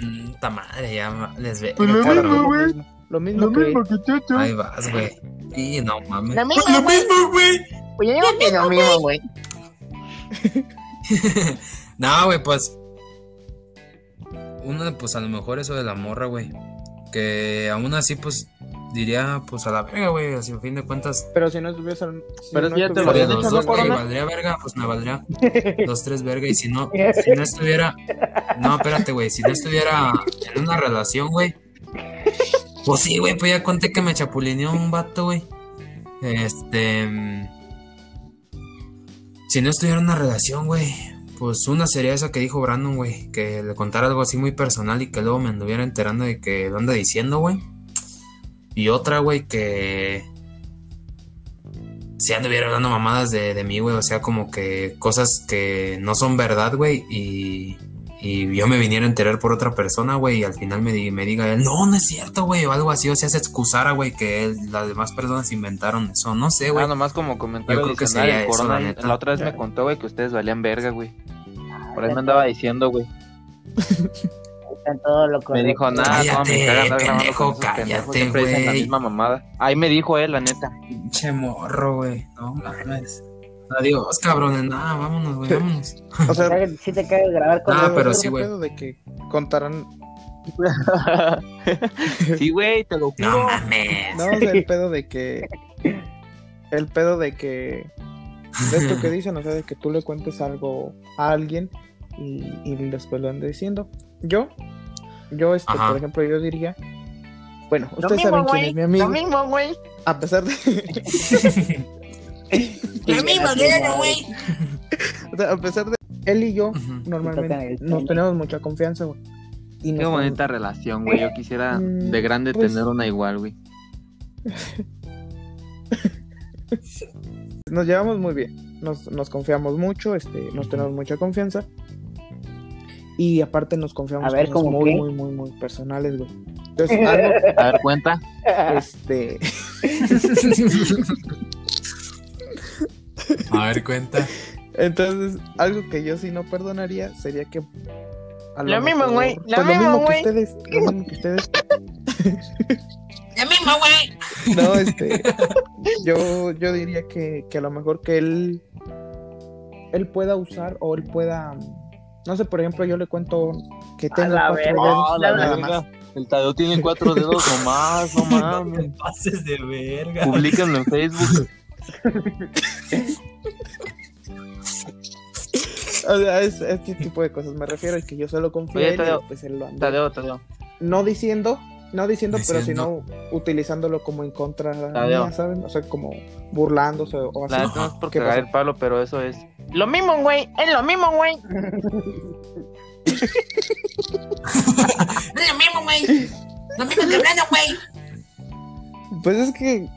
Mm, Puta madre, ya les ve. Pues lo mismo, lo güey. mismo, Lo mismo que. Chocho. Ahí vas, güey. Y no mames. Lo mismo, Lo mismo, güey. Pues yo digo que lo mismo, güey. no, güey, pues. Uno, pues a lo mejor eso de la morra, güey. Que aún así, pues diría, pues a la verga, güey. Así a fin de cuentas. Pero si no estuviese. si Pero no si ya te lo estuviese- habían los dicho, dos, ¿no, valdría verga, pues me valdría los tres verga. Y si no, si no estuviera. No, espérate, güey. Si no estuviera en una relación, güey. Pues sí, güey, pues ya conté que me chapulineó un vato, güey. Este. mm, Si no estuviera en una relación, güey. Pues una sería esa que dijo Brandon, güey. Que le contara algo así muy personal y que luego me anduviera enterando de que lo anda diciendo, güey. Y otra, güey, que. Se anduviera hablando mamadas de, de mí, güey. O sea, como que cosas que no son verdad, güey. Y. Y yo me viniera a enterar por otra persona, güey, y al final me, di- me diga él, no, no es cierto, güey, o algo así, o sea, se excusara, güey, que él- las demás personas inventaron eso, no sé, güey. Ah, nomás como comentario Yo creo que sería el eso, la neta. la otra vez me contó, güey, que ustedes valían verga, güey. Por ahí me andaba diciendo, güey. Están todo lo Me dijo, nada, Cállate, cómo me caga andar grabando pendejo, cállate, siempre dicen la güey. misma mamada. Ahí me dijo él, la neta. Pinche morro, güey, no mames. Adiós, cabrones, nada, vámonos, güey, vámonos. O sea, Si te caga grabar con Ah, pero sí, güey. pedo de que contarán. sí, güey, te lo juro. No mames. No, o sea, el pedo de que. El pedo de que. De esto que dicen, o sea, de que tú le cuentes algo a alguien y, y después lo ande diciendo. Yo, yo, este, Ajá. por ejemplo, yo diría. Bueno, ustedes mismo, saben quién es mi amigo. Lo mismo, güey. A pesar de. Lo mismo, güey. o sea, a pesar de. Él y yo, normalmente, nos tenemos mucha confianza, güey. Y Qué bonita relación, güey. Yo quisiera Mm, de grande pues- tener una igual, güey. nos llevamos muy bien, nos, nos confiamos mucho, este, nos tenemos mucha confianza. Y aparte nos confiamos A ver, cosas ¿cómo muy, qué? muy, muy, muy personales, güey. Entonces, algo, A ver, cuenta. este, A ver, cuenta. entonces, algo que yo sí no perdonaría sería que a Lo mismo, güey, lo pues, mismo, que güey. ustedes, lo mismo que ustedes. ¡La misma, güey! No, este, yo, yo diría que, que a lo mejor que él, él pueda usar o él pueda, no sé, por ejemplo, yo le cuento que tengo cuatro dedos, la nada verga. más. El Tadeo tiene cuatro dedos nomás, no mames. pases de verga. Publíquenlo en Facebook. O sea, es este tipo de cosas me refiero, es que yo solo confío Oye, en él y Tadeo, después él lo anda. Tadeo, Tadeo. No diciendo, no diciendo, pero sino utilizándolo como en contra mía, ¿saben? O sea, como burlándose o así. No es por ¿Qué cagar el palo, pero eso es. Lo mismo, güey. Es lo mismo, güey. Es lo mismo, güey. Lo mismo que Brandon, güey. Pues es que,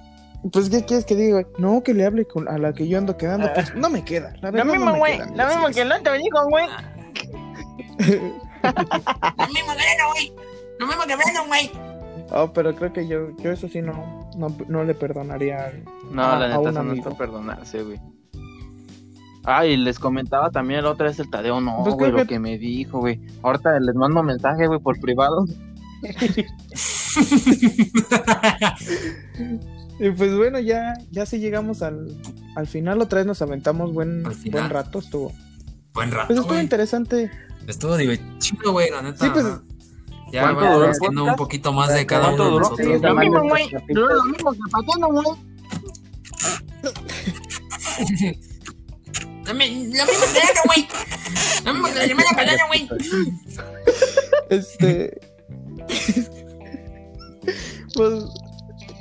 pues ¿qué quieres que diga? No, que le hable con, a la que yo ando quedando, pues no me queda. La Lo verdad, no mismo, güey. queda, Lo mismo que el otro dijo, güey. Lo mismo que Brandon, güey. Lo mismo que Brandon, güey. Oh, pero creo que yo, yo eso sí no, no, no le perdonaría. al- No, A- la a neta, un eso no es amigo. para perdonarse, güey. Ah, y les comentaba también la otra vez el Tadeo, no, Pues güey, lo que- que me dijo, güey. Ahorita les mando mensaje, güey, por privado. Y pues bueno, ya, ya sí llegamos al, al final, otra vez nos aventamos buen, buen rato, estuvo. Buen rato, Pues estuvo güey. interesante. Estuvo divertido, güey, la neta. Sí, pues, ya ¿cuánto vamos haciendo un poquito más de cada ¿Cuánto uno de nosotros. Sí, Lo mismo, güey. Lo mismo que Patano, güey. Lo mi- lo mismo que Brandon, güey. La llamada Patano, güey. Este. pues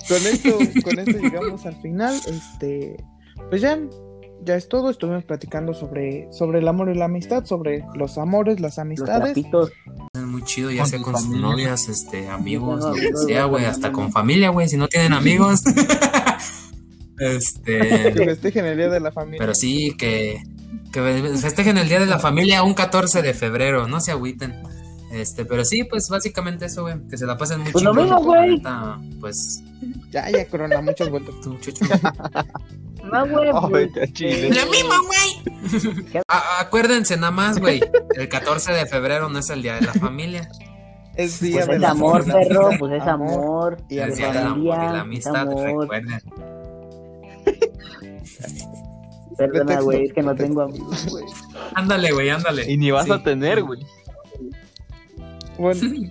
con esto, con esto llegamos al final. Este. Pues ya, ya es todo. Estuvimos platicando sobre, sobre el amor y la amistad, sobre los amores, las Los amistades. trapitos. Chido, ya Con sea con sus familia. novias, este, amigos, lo que sea, güey, hasta con familia, güey, si no tienen amigos. Que este, festejen el día de la familia. pero sí, que, que festejen el Día de la Familia un 14 de febrero, no se agüiten. Este, pero sí, pues básicamente eso, güey, que se la pasen muy Pues lo mismo, güey. Pues, Ya, ya, Corona, muchas vueltas. tú, chucho. No, güey. Oh, pues, vete a Chile. Lo mismo, güey. Acuérdense nada más, güey, el 14 de febrero no es el Día de la Familia, Es día Pues de es la amor, familia. perro, pues es amor. y es es Día del amor y la amistad, amor. recuerden. Perdona, güey, es que no tengo amigos, güey. Ándale, güey, ándale. Y ni vas Sí. a tener, güey. Bueno,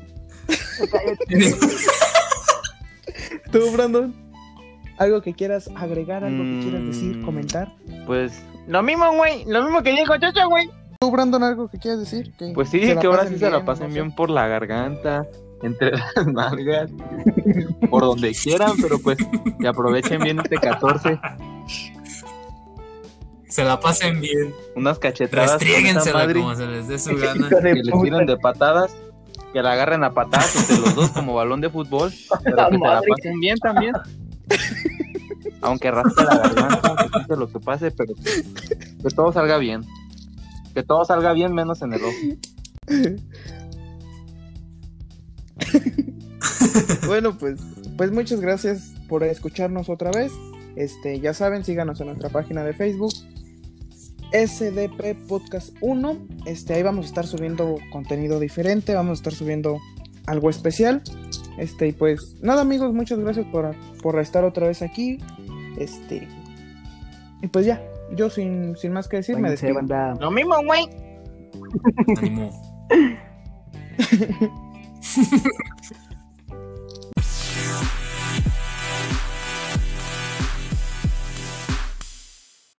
tú, Brandon, algo que quieras agregar, algo que quieras decir, Mm. comentar. Pues, Lo mismo, güey. Lo mismo que dijo Chocho, güey. Tú, Brandon, algo que quieras decir. Que pues sí, que ahora sí se la pasen no sé. bien por la garganta, entre las nalgas, por donde quieran, pero pues que aprovechen bien este 14. Se la pasen bien. Unas cachetadas madre, como se les dé su gana. Que les tiren de patadas, que la agarren a patadas entre los dos como balón de fútbol, pero que se la pasen bien también. Aunque raspe la garganta, que pase lo que pase, pero que, todo salga bien. Que todo salga bien menos en el ojo. Bueno, pues, pues muchas gracias por escucharnos otra vez. Este, ya saben, síganos en nuestra página de Facebook. SDP Podcast 1. Este, ahí vamos a estar subiendo contenido diferente, vamos a estar subiendo algo especial. Este, y pues nada amigos, muchas gracias por, por estar otra vez aquí. Este, y pues ya, yo sin, sin más que decir, me Váyanse, despido. banda. Lo mismo, güey. Ánimo.